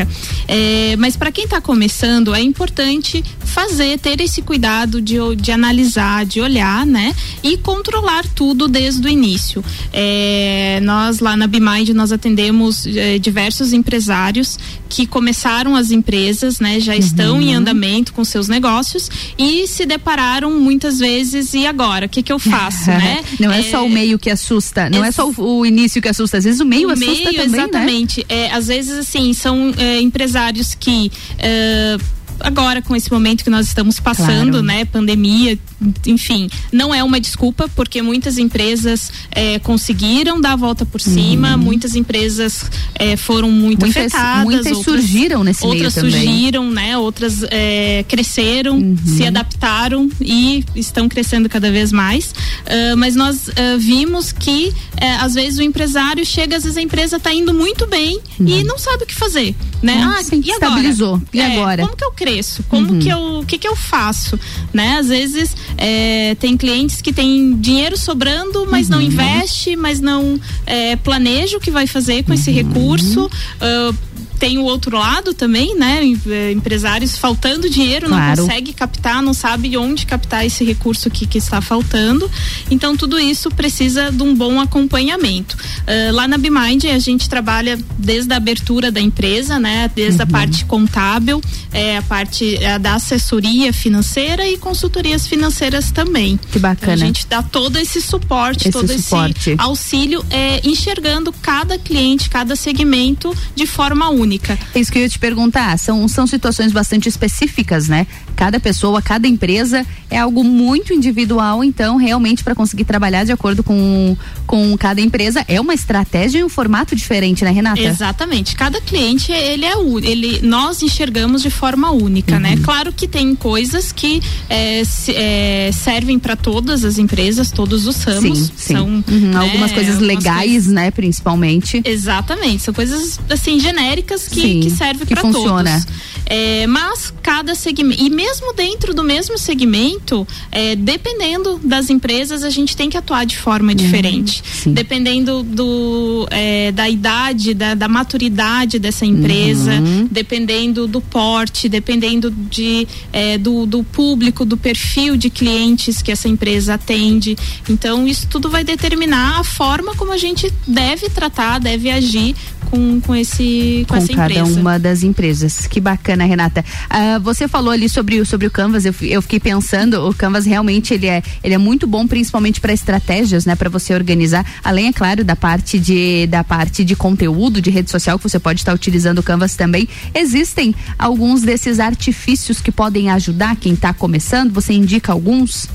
É, mas para quem está começando, é importante fazer, ter esse cuidado de, de analisar, de olhar, né? E controlar tudo desde o início. É, nós lá na BeMind nós atendemos é, diversos empresários que começaram as empresas, né? Já estão uhum. em andamento com seus negócios e se depararam muitas vezes e agora, o que que eu faço, <laughs> né? Não é, só o meio que assusta, não é, só o, o, início que assusta, às vezes o meio o assusta meio, também, exatamente. Né? É, às vezes assim, são é, empresários que uh, agora com esse momento que nós estamos passando, claro. né, pandemia, enfim, não é uma desculpa porque muitas empresas eh, conseguiram dar a volta por cima, uhum. muitas empresas eh, foram muito muitas, afetadas, muitas outras, surgiram nesse outras meio surgiram, também. né, outras eh, cresceram, uhum. se adaptaram e estão crescendo cada vez mais, uh, mas nós uh, vimos que às vezes o empresário chega, às vezes a empresa está indo muito bem uhum. e não sabe o que fazer, né? ah, sim, e agora? Estabilizou. E é, agora? Como que eu cresço? Como uhum. que eu, o que que eu faço, né? Às vezes é, tem clientes que têm dinheiro sobrando, mas uhum. não investe, mas não é, planeja o que vai fazer com esse uhum. recurso. Uh, tem o outro lado também, né? É, empresários faltando dinheiro, claro. não consegue captar, não sabe onde captar esse recurso que, que está faltando. Então, tudo isso precisa de um bom acompanhamento. Uh, lá na BeMind, a gente trabalha desde a abertura da empresa, né? Desde uhum. a parte contábil, é, a parte é, da assessoria financeira e consultorias financeiras também. Que bacana. Então, a gente dá todo esse suporte, esse todo suporte. esse auxílio, é, enxergando cada cliente, cada segmento de forma única única. É isso que eu ia te perguntar. São, são situações bastante específicas, né? Cada pessoa, cada empresa é algo muito individual, então realmente para conseguir trabalhar de acordo com, com cada empresa é uma estratégia e um formato diferente, né, Renata? Exatamente. Cada cliente ele é ele nós enxergamos de forma única, né? uhum. né? Claro que tem coisas que é, se, é, servem para todas as empresas, todos os ramos. Sim, sim. São uhum, né, algumas coisas legais, né, principalmente. Exatamente. São coisas assim genéricas que, sim, que servem para todos. É, mas cada segmento e mesmo dentro do mesmo segmento, é, dependendo das empresas, a gente tem que atuar de forma uhum, diferente. Dependendo do é, da idade, da, da maturidade dessa empresa, uhum. dependendo do porte, dependendo de, é, do, do público, do perfil de clientes que essa empresa atende. Então, isso tudo vai determinar a forma como a gente deve tratar, deve agir com, com esse com, com essa cada empresa. uma das empresas. Que bacana, Renata. Uh, você falou ali sobre, sobre o Canvas, eu, eu fiquei pensando, o Canvas realmente ele é, ele é muito bom, principalmente para estratégias, né? Para você organizar, além, é claro, da parte de da parte de conteúdo de rede social que você pode estar utilizando o Canvas também. Existem alguns desses artifícios que podem ajudar quem está começando? Você indica alguns?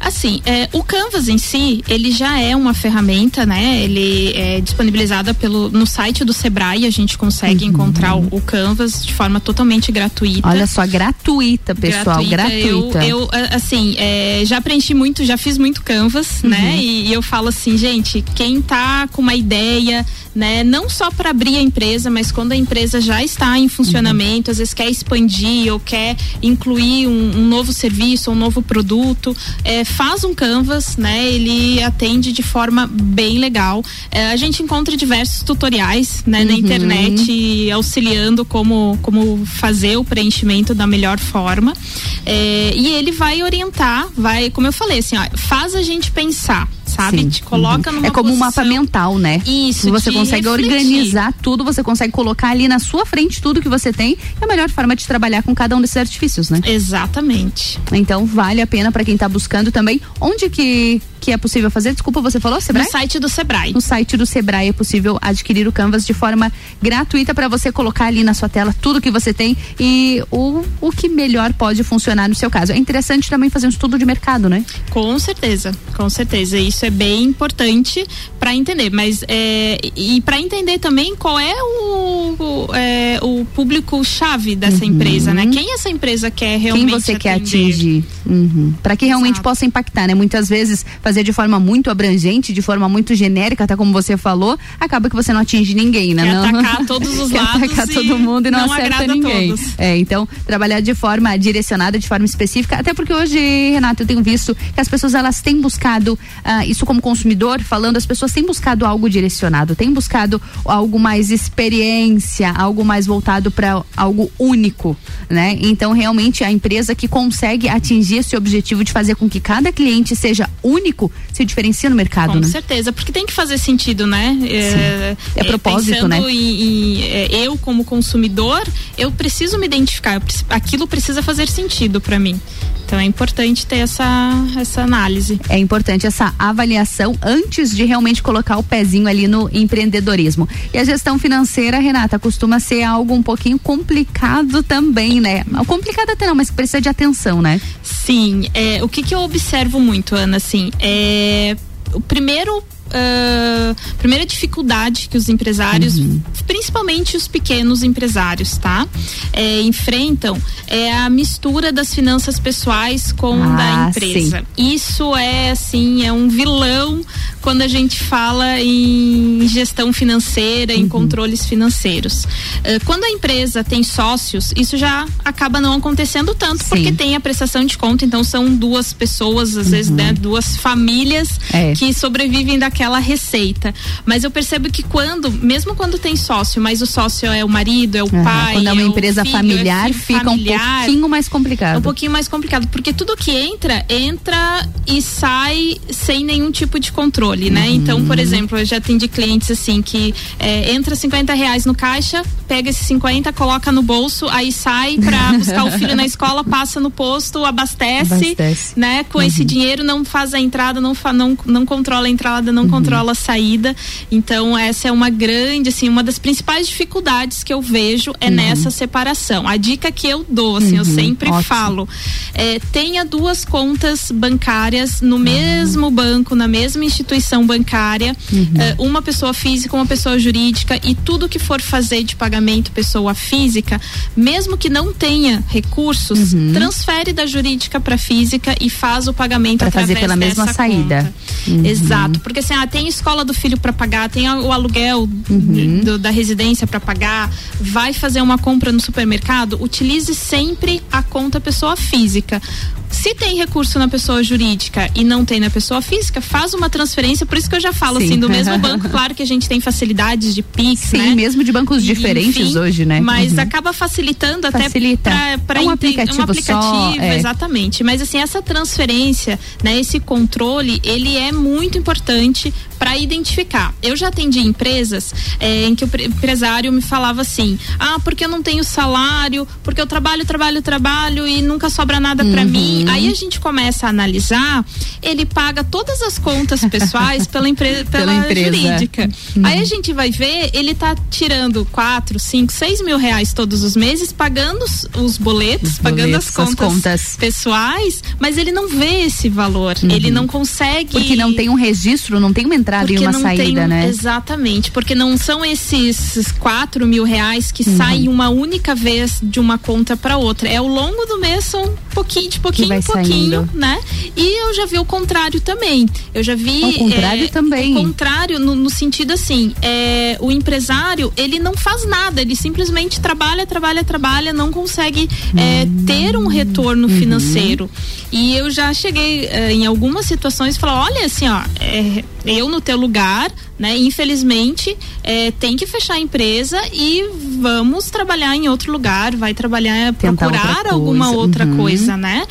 Assim, é, o Canvas em si, ele já é uma ferramenta, né? Ele é disponibilizada pelo, no site do Sebrae, a gente consegue uhum. encontrar o, o, Canvas de forma totalmente gratuita. Olha só, gratuita, pessoal, gratuita. Eu, eu assim, é, já preenchi muito, já fiz muito Canvas, uhum. né? E, e eu falo assim, gente, quem tá com uma ideia, né? Não só para abrir a empresa, mas quando a empresa já está em funcionamento, uhum. às vezes quer expandir ou quer incluir um, um novo serviço, um novo produto, é, faz um canvas, né? Ele atende de forma bem legal. É, a gente encontra diversos tutoriais, né, uhum. na internet auxiliando como como fazer o preenchimento da melhor forma. É, e ele vai orientar, vai, como eu falei, assim, ó, faz a gente pensar sabe? Sim. Te coloca uhum. numa É como posição... um mapa mental, né? Isso. Você consegue refletir. organizar tudo, você consegue colocar ali na sua frente tudo que você tem. É a melhor forma de trabalhar com cada um desses artifícios, né? Exatamente. Então vale a pena para quem está buscando também. Onde que que é possível fazer? Desculpa, você falou Sebrae? No site do Sebrae. No site do Sebrae é possível adquirir o Canvas de forma gratuita para você colocar ali na sua tela tudo que você tem e o, o que melhor pode funcionar no seu caso. É interessante também fazer um estudo de mercado, né? Com certeza, com certeza. Isso é bem importante para entender, mas é, e para entender também qual é o, o, é, o público chave dessa uhum. empresa, né? Quem essa empresa quer realmente Quem você atender. quer atingir? Uhum. Para que realmente Exato. possa impactar, né? Muitas vezes fazer de forma muito abrangente, de forma muito genérica, até como você falou, acaba que você não atinge ninguém, né? Quer não, atacar todos <laughs> os lados atacar todo mundo e não, não acerta ninguém. É, então, trabalhar de forma direcionada, de forma específica, até porque hoje, Renato, eu tenho visto que as pessoas elas têm buscado uh, isso como consumidor, falando, as pessoas têm buscado algo direcionado, têm buscado algo mais experiência, algo mais voltado para algo único, né? Então, realmente a empresa que consegue atingir esse objetivo de fazer com que cada cliente seja único se diferencia no mercado, Com né? certeza, porque tem que fazer sentido, né? É, é propósito, né? Em, em, é, eu como consumidor, eu preciso me identificar, aquilo precisa fazer sentido para mim. Então é importante ter essa, essa análise. É importante essa avaliação antes de realmente colocar o pezinho ali no empreendedorismo. E a gestão financeira, Renata, costuma ser algo um pouquinho complicado também, né? Complicado até não, mas precisa de atenção, né? Sim. É, o que, que eu observo muito, Ana, assim, é o primeiro uh, primeira dificuldade que os empresários, uhum. principalmente os pequenos empresários, tá? É, enfrentam é a mistura das finanças pessoais com ah, da empresa. Sim. Isso é assim, é um vilão quando a gente fala em gestão financeira, uhum. em controles financeiros. Uh, quando a empresa tem sócios, isso já acaba não acontecendo tanto, sim. porque tem a prestação de conta, então são duas pessoas, às uhum. vezes, né, duas famílias é. que sobrevivem daquela aquela receita. Mas eu percebo que quando, mesmo quando tem sócio, mas o sócio é o marido, é o uhum. pai. Quando é uma é empresa filho, familiar, é fica familiar, um pouquinho mais complicado. É um pouquinho mais complicado, porque tudo que entra, entra e sai sem nenhum tipo de controle, né? Uhum. Então, por exemplo, eu já atendi clientes assim que é, entra 50 reais no caixa, pega esses 50, coloca no bolso, aí sai para <laughs> buscar o filho na escola, passa no posto, abastece, abastece. né? Com uhum. esse dinheiro não faz a entrada, não, fa, não, não controla a entrada, não uhum. Controla a saída. Então essa é uma grande, assim, uma das principais dificuldades que eu vejo é uhum. nessa separação. A dica que eu dou, assim, eu uhum. sempre Ótimo. falo, é, tenha duas contas bancárias no mesmo banco, na mesma instituição bancária, uhum. é, uma pessoa física, uma pessoa jurídica e tudo que for fazer de pagamento pessoa física, mesmo que não tenha recursos, uhum. transfere da jurídica para física e faz o pagamento pra através fazer pela mesma saída. Uhum. Exato, porque assim, ah, tem escola do filho para pagar, tem o aluguel uhum. do, da residência para pagar, vai fazer uma compra no supermercado, utilize sempre a conta pessoa física. Se tem recurso na pessoa jurídica e não tem na pessoa física, faz uma transferência. Por isso que eu já falo Sim. assim, do mesmo <laughs> banco. Claro que a gente tem facilidades de Pix, Sim, né? mesmo de bancos diferentes Enfim, hoje, né? Mas uhum. acaba facilitando Facilita. até para é um aplicativo, um aplicativo só, é. exatamente. Mas assim, essa transferência, né, esse controle, ele é muito importante para identificar. Eu já atendi empresas é, em que o empresário me falava assim: "Ah, porque eu não tenho salário, porque eu trabalho, trabalho, trabalho e nunca sobra nada uhum. para mim". Uhum. Aí a gente começa a analisar, ele paga todas as contas pessoais pela, empre <laughs> pela, pela empresa jurídica. Uhum. Aí a gente vai ver, ele tá tirando quatro, cinco, seis mil reais todos os meses, pagando os, os boletos, os pagando boletos, as, contas as, contas pessoais, mas ele não vê esse valor. Uhum. Ele não consegue. Porque não tem um registro, não tem uma entrada porque e uma saída, tem, né? Exatamente, porque não são esses quatro mil reais que uhum. saem uma única vez de uma conta para outra. É ao longo do mês, são pouquinho de pouquinho pouquinho, né? E eu já vi o contrário também. Eu já vi. O contrário é, também. O contrário, no, no sentido assim, é, o empresário, ele não faz nada, ele simplesmente trabalha, trabalha, trabalha, não consegue é, hum. ter um retorno uhum. financeiro. E eu já cheguei é, em algumas situações e falar, olha assim, ó, é, eu no teu lugar, né? Infelizmente, é, tem que fechar a empresa e vamos trabalhar em outro lugar, vai trabalhar, Tentar procurar outra alguma outra uhum. coisa, né?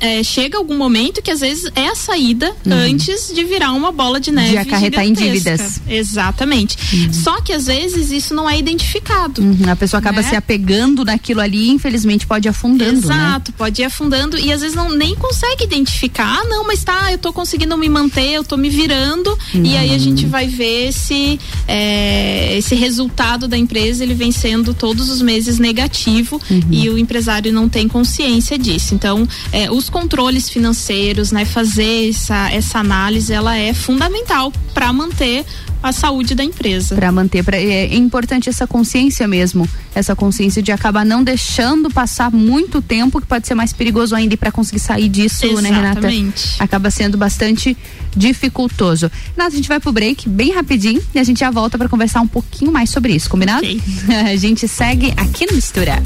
É, chega algum momento que às vezes é a saída uhum. antes de virar uma bola de neve. De acarretar em dívidas. Exatamente. Uhum. Só que às vezes isso não é identificado. Uhum. A pessoa acaba né? se apegando naquilo ali e infelizmente pode ir afundando. Né? Exato, né? pode ir afundando e às vezes não nem consegue identificar. Ah, não, mas tá, eu tô conseguindo me manter, eu tô me virando. E aí a gente vai ver se é, esse resultado da empresa ele vem sendo todos os meses negativo uhum. e o empresário não tem consciência disso. Então, é, os controles financeiros, né, fazer essa, essa análise, ela é fundamental para manter a saúde da empresa. Para manter, pra, é, é, importante essa consciência mesmo, essa consciência de acabar não deixando passar muito tempo, que pode ser mais perigoso ainda para conseguir sair disso, Exatamente. né, Renata? Acaba sendo bastante dificultoso. Renata, a gente vai pro break bem rapidinho e a gente já volta para conversar um pouquinho mais sobre isso, combinado? Okay. <laughs> a gente segue aqui no Mistura.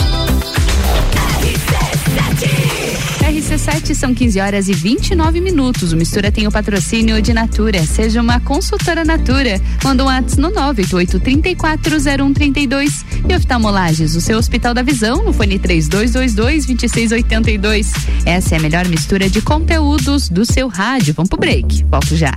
RC7 são 15 horas e 29 minutos. O Mistura tem o patrocínio de Natura. Seja uma consultora Natura. Manda um WhatsApp no 988-340132. E oftalmolages, o seu Hospital da Visão, no fone 3222-2682. Essa é a melhor mistura de conteúdos do seu rádio. Vamos pro break. Volto já.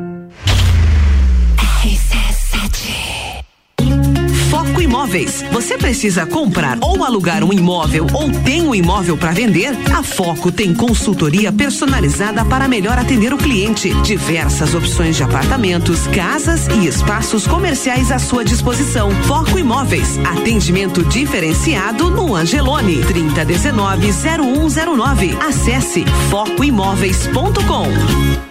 Imóveis. Você precisa comprar ou alugar um imóvel ou tem um imóvel para vender? A Foco tem consultoria personalizada para melhor atender o cliente. Diversas opções de apartamentos, casas e espaços comerciais à sua disposição. Foco Imóveis. Atendimento diferenciado no Angelone 3019 0109. Acesse focoimóveis.com.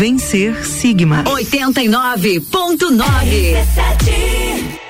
Vencer Sigma. 89.9.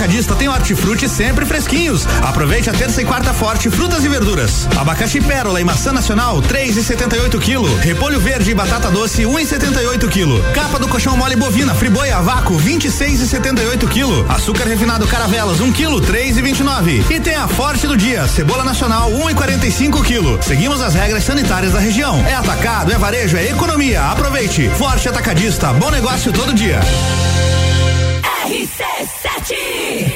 Atacadista tem hortifruti sempre fresquinhos. Aproveite a terça e quarta forte frutas e verduras. Abacaxi pérola e maçã nacional 3,78 kg. Repolho verde e batata doce 1,78 kg. Capa do colchão mole bovina friboia vácuo 26,78 kg. Açúcar refinado caravelas 1 kg 3,29. E tem a forte do dia cebola nacional 1,45 kg. Seguimos as regras sanitárias da região. É atacado, é varejo, é economia. Aproveite. Forte Atacadista, bom negócio todo dia. RC7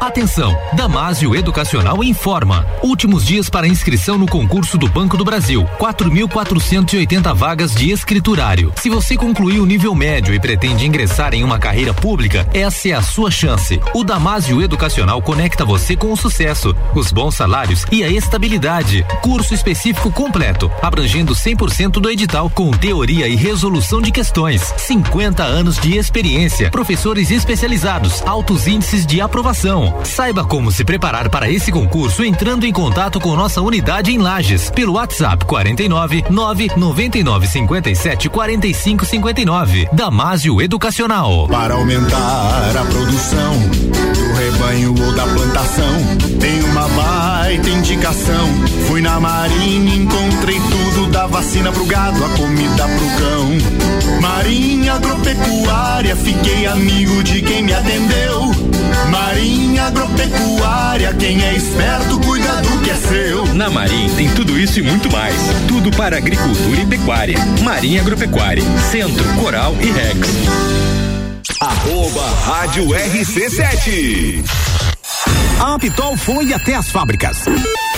Atenção! Damásio Educacional informa. Últimos dias para inscrição no concurso do Banco do Brasil. 4.480 vagas de escriturário. Se você concluiu o nível médio e pretende ingressar em uma carreira pública, essa é a sua chance. O Damásio Educacional conecta você com o sucesso, os bons salários e a estabilidade. Curso específico completo, abrangendo 100% do edital com teoria e resolução de questões. 50 anos de experiência, professores especializados, altos índices de aprovação. Saiba como se preparar para esse concurso entrando em contato com nossa unidade em Lages pelo WhatsApp 49 999 57 45 59. Damásio Educacional. Para aumentar a produção do rebanho ou da plantação, tem uma baita indicação. Fui na marinha, encontrei tudo da vacina pro gado, a comida pro cão. Marinha agropecuária, fiquei amigo de quem me atendeu. Marinha agropecuária, quem é esperto cuida do que é seu. Na Marim tem tudo isso e muito mais. Tudo para agricultura e pecuária. Marinha Agropecuária, Centro, Coral e Rex. Arroba Rádio RC7. A Pitol foi até as fábricas.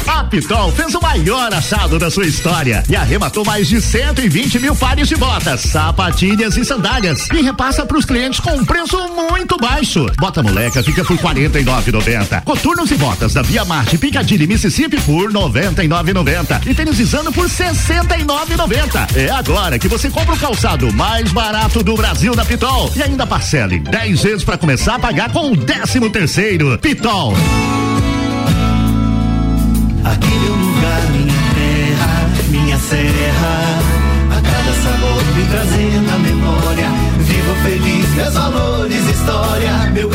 A Pitol fez o maior achado da sua história e arrematou mais de 120 mil pares de botas, sapatilhas e sandálias e repassa para os clientes com um preço muito baixo. Bota moleca fica por 49,90. Coturnos e botas da Via Marte Piccadilly Mississippi por 99,90 e tênis Zano por 69,90. É agora que você compra o calçado mais barato do Brasil da Pitol e ainda parcela em 10 vezes para começar a pagar com o 13 terceiro. Pitol. Aqui meu lugar, minha terra, minha serra. A cada sabor me trazendo a memória. Vivo feliz, meus valores, história. Meu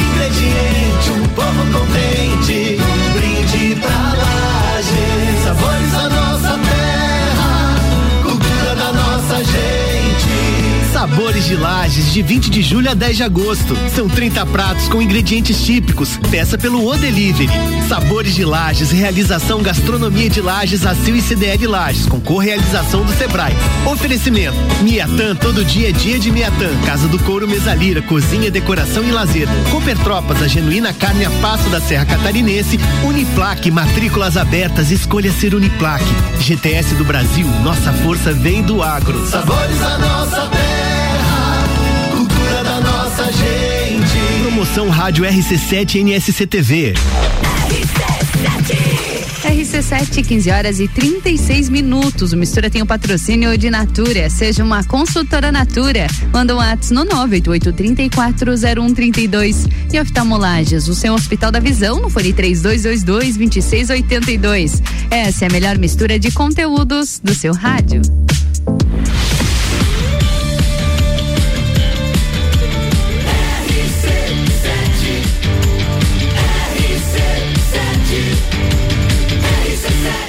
Sabores de Lages, de 20 de julho a 10 de agosto. São 30 pratos com ingredientes típicos. Peça pelo O Delivery. Sabores de Lages, realização Gastronomia de Lages, ACIL e CDL Lages, com co-realização do Sebrae. Oferecimento: Miatan, todo dia é dia de Miatan. Casa do Couro Mesalira, cozinha, decoração e lazer. Cooper Tropas, a genuína carne a passo da Serra Catarinense. Uniplaque, matrículas abertas, escolha ser Uniplaque. GTS do Brasil, nossa força vem do agro. Sabores da nossa terra, nossa gente. Promoção Rádio RC7 NSC TV. RC7, 15 horas e 36 minutos. O Mistura tem o patrocínio de Natura. Seja uma consultora Natura. Manda um WhatsApp no 988-340132. E oftalmolages, o seu Hospital da Visão, no Fone 3222-2682. Essa é a melhor mistura de conteúdos do seu rádio.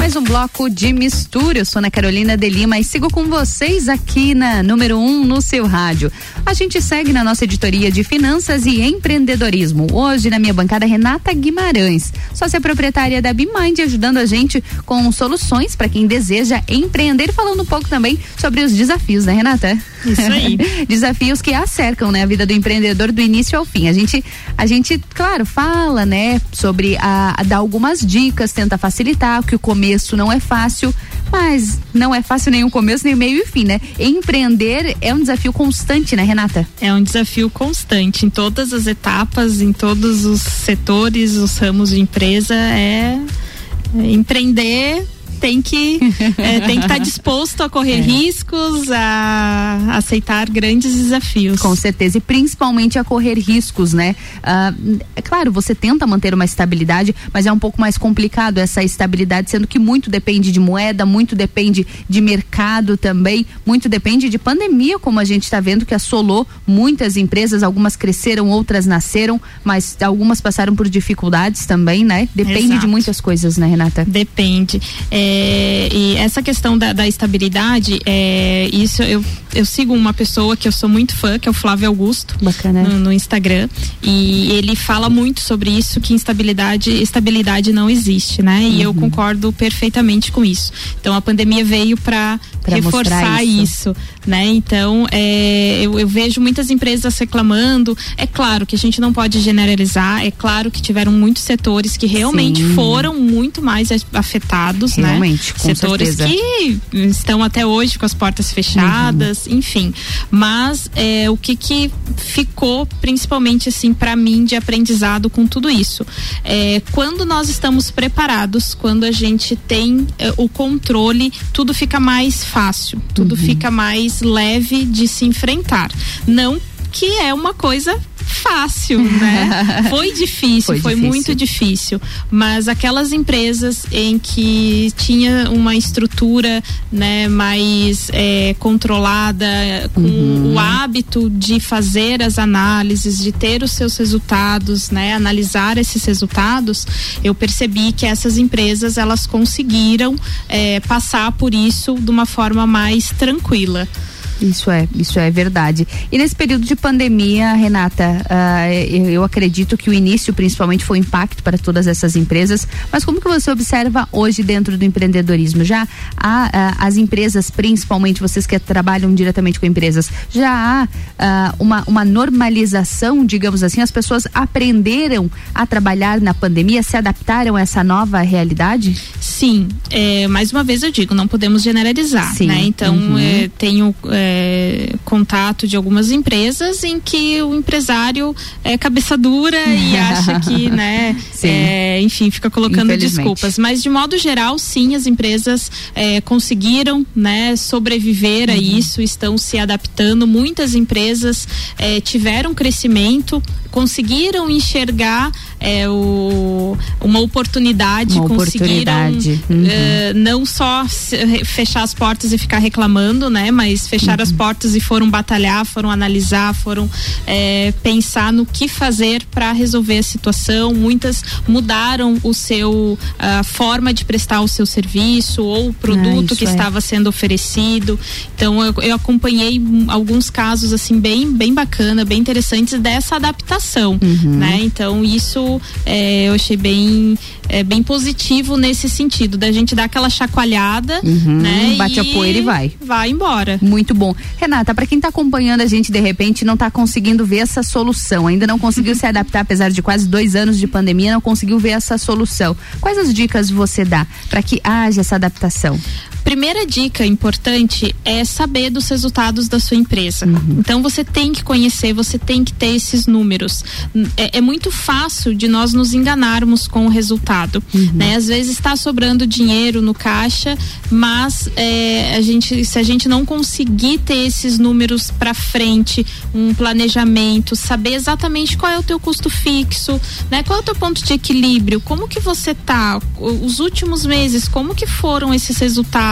Mais um bloco de mistura. Eu sou Ana Carolina de Lima e sigo com vocês aqui na número 1 um no seu rádio. A gente segue na nossa editoria de finanças e empreendedorismo. Hoje, na minha bancada, Renata Guimarães, sócia proprietária da BeMind, ajudando a gente com soluções para quem deseja empreender falando um pouco também sobre os desafios, né, Renata? Isso aí. <laughs> desafios que acercam, né, a vida do empreendedor do início ao fim. A gente, a gente, claro, fala, né, sobre a, a dar algumas dicas, tenta facilitar, que o começo não é fácil, mas não é fácil o começo, nem meio e fim, né? Empreender é um desafio constante, né, Renata? É um desafio constante em todas as etapas, em todos os setores, os ramos de empresa. É, é empreender tem que é, tem que estar tá disposto a correr é. riscos, a aceitar grandes desafios. Com certeza e principalmente a correr riscos, né? Ah, é claro, você tenta manter uma estabilidade, mas é um pouco mais complicado essa estabilidade, sendo que muito depende de moeda, muito depende de mercado também, muito depende de pandemia, como a gente está vendo que assolou muitas empresas, algumas cresceram, outras nasceram, mas algumas passaram por dificuldades também, né? Depende Exato. de muitas coisas, né, Renata? Depende. É, é, e essa questão da, da estabilidade, é, isso eu, eu sigo uma pessoa que eu sou muito fã, que é o Flávio Augusto, Bacana. No, no Instagram, e ele fala muito sobre isso, que instabilidade, estabilidade não existe, né? E eu uhum. concordo perfeitamente com isso. Então a pandemia veio para reforçar isso. isso. né? Então é, eu, eu vejo muitas empresas reclamando. É claro que a gente não pode generalizar, é claro que tiveram muitos setores que realmente Sim. foram muito mais afetados, né? Realmente, com setores certeza. que estão até hoje com as portas fechadas, uhum. enfim. Mas é, o que que ficou principalmente assim para mim de aprendizado com tudo isso é quando nós estamos preparados, quando a gente tem é, o controle, tudo fica mais fácil, tudo uhum. fica mais leve de se enfrentar. Não que é uma coisa fácil, né? <laughs> foi difícil, foi, foi difícil. muito difícil. Mas aquelas empresas em que tinha uma estrutura, né, mais é, controlada, com uhum. o hábito de fazer as análises, de ter os seus resultados, né, analisar esses resultados, eu percebi que essas empresas elas conseguiram é, passar por isso de uma forma mais tranquila. Isso é, isso é verdade. E nesse período de pandemia, Renata, uh, eu acredito que o início principalmente foi um impacto para todas essas empresas, mas como que você observa hoje dentro do empreendedorismo? Já há uh, as empresas, principalmente vocês que trabalham diretamente com empresas, já há uh, uma, uma normalização, digamos assim, as pessoas aprenderam a trabalhar na pandemia, se adaptaram a essa nova realidade? Sim, é, mais uma vez eu digo, não podemos generalizar, Sim. né? Então, uhum. é, tenho é, é, contato de algumas empresas em que o empresário é cabeça dura e <laughs> acha que, né, é, enfim, fica colocando desculpas. Mas de modo geral, sim, as empresas é, conseguiram, né, sobreviver uhum. a isso, estão se adaptando. Muitas empresas é, tiveram crescimento, conseguiram enxergar é, o, uma oportunidade, uma conseguiram oportunidade. Uhum. É, não só fechar as portas e ficar reclamando, né, mas fechar as portas e foram batalhar, foram analisar, foram é, pensar no que fazer para resolver a situação. Muitas mudaram o seu a forma de prestar o seu serviço ou o produto ah, que é. estava sendo oferecido. Então eu, eu, acompanhei alguns casos assim bem bem bacana, bem interessantes dessa adaptação, uhum. né? Então isso é, eu achei bem é, bem positivo nesse sentido da gente dar aquela chacoalhada, uhum, né? Bate a poeira e vai. Vai embora. Muito bom. Renata, para quem está acompanhando a gente de repente não está conseguindo ver essa solução, ainda não conseguiu se adaptar, apesar de quase dois anos de pandemia, não conseguiu ver essa solução. Quais as dicas você dá para que haja essa adaptação? Primeira dica importante é saber dos resultados da sua empresa. Uhum. Então você tem que conhecer, você tem que ter esses números. É, é muito fácil de nós nos enganarmos com o resultado. Uhum. Né? Às vezes está sobrando dinheiro no caixa, mas é, a gente, se a gente não conseguir ter esses números para frente, um planejamento, saber exatamente qual é o teu custo fixo, né? Qual é o teu ponto de equilíbrio, como que você tá, os últimos meses, como que foram esses resultados,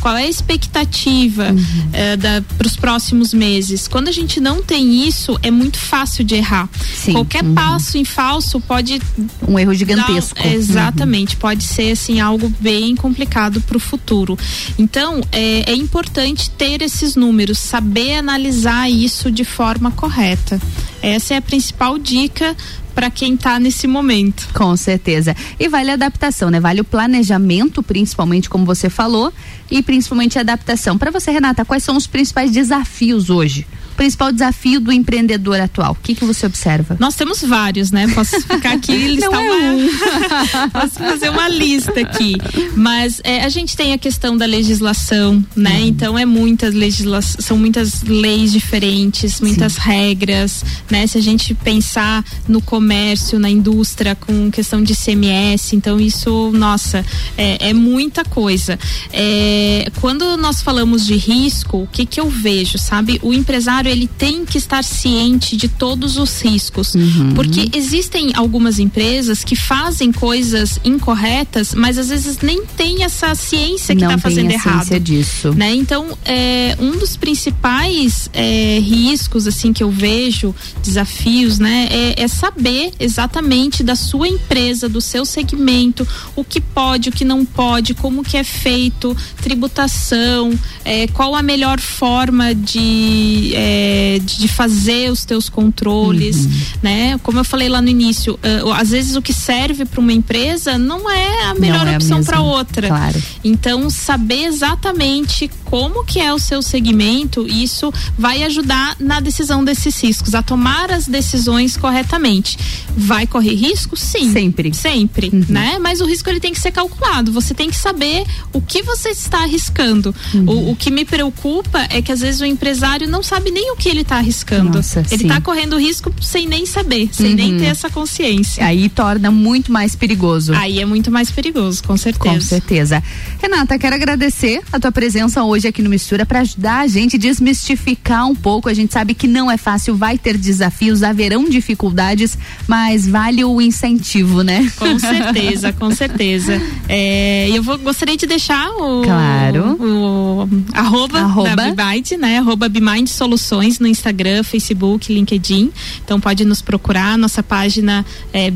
qual é a expectativa uhum. é, para os próximos meses. Quando a gente não tem isso, é muito fácil de errar. Sim. Qualquer uhum. passo em falso pode um erro gigantesco. Dar, exatamente, uhum. pode ser assim algo bem complicado para o futuro. Então é, é importante ter esses números, saber analisar isso de forma correta. Essa é a principal dica para quem está nesse momento. Com certeza. E vale a adaptação, né? Vale o planejamento, principalmente como você falou, e principalmente a adaptação. Para você, Renata, quais são os principais desafios hoje? Principal desafio do empreendedor atual? O que, que você observa? Nós temos vários, né? Posso ficar aqui e <laughs> listar Não é uma. Um. <laughs> Posso fazer uma lista aqui. Mas é, a gente tem a questão da legislação, né? Uhum. Então é muitas legislações, são muitas leis diferentes, muitas Sim. regras, né? Se a gente pensar no comércio, na indústria, com questão de CMS, então isso, nossa, é, é muita coisa. É, quando nós falamos de risco, o que que eu vejo, sabe? O empresário empresário ele tem que estar ciente de todos os riscos, uhum. porque existem algumas empresas que fazem coisas incorretas, mas às vezes nem tem essa ciência que está fazendo errado. disso. Né? Então, é, um dos principais é, riscos assim que eu vejo, desafios, né, é, é saber exatamente da sua empresa, do seu segmento, o que pode, o que não pode, como que é feito, tributação, é, qual a melhor forma de é, é, de fazer os teus controles, uhum. né? Como eu falei lá no início, uh, às vezes o que serve para uma empresa não é a melhor é opção para outra. Claro. Então, saber exatamente como que é o seu segmento, isso vai ajudar na decisão desses riscos, a tomar as decisões corretamente. Vai correr risco? Sim. Sempre. Sempre, uhum. né? Mas o risco ele tem que ser calculado. Você tem que saber o que você está arriscando. Uhum. O, o que me preocupa é que às vezes o empresário não sabe nem o que ele está arriscando. Nossa, ele está correndo risco sem nem saber, sem uhum. nem ter essa consciência. Aí torna muito mais perigoso. Aí é muito mais perigoso, com certeza. Com certeza. Renata, quero agradecer a tua presença hoje aqui no Mistura para ajudar a gente a desmistificar um pouco. A gente sabe que não é fácil, vai ter desafios, haverão dificuldades, mas vale o incentivo, né? Com certeza, com certeza. É, eu vou, gostaria de deixar o, claro. o, o arroba, arroba. da Bimind, né? Arroba Bimind Soluções No Instagram, Facebook, LinkedIn. Então pode nos procurar, nossa página é.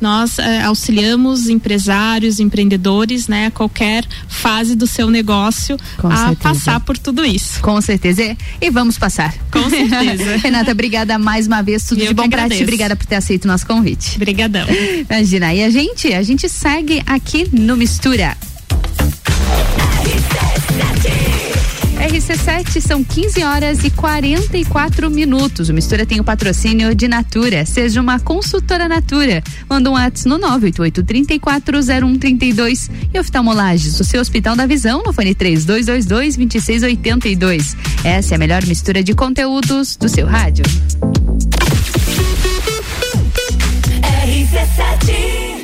Nós é, auxiliamos empresários, empreendedores, né, qualquer fase do seu negócio Com a certeza. passar por tudo isso. Com certeza. E vamos passar. Com certeza. <laughs> Renata, obrigada mais uma vez. Tudo Eu de bom pra ti. Obrigada por ter aceito o nosso convite. Obrigadão. <laughs> Imagina. E a gente, a gente segue aqui no Mistura. RC7 RC7 são 15 horas e 44 minutos. O Mistura tem o patrocínio de Natura. Seja uma consultora Natura. Manda um WhatsApp no 988-340132. E oftalmolages, o seu Hospital da Visão, no fone 3222-2682. Essa é a melhor mistura de conteúdos do seu rádio. RC7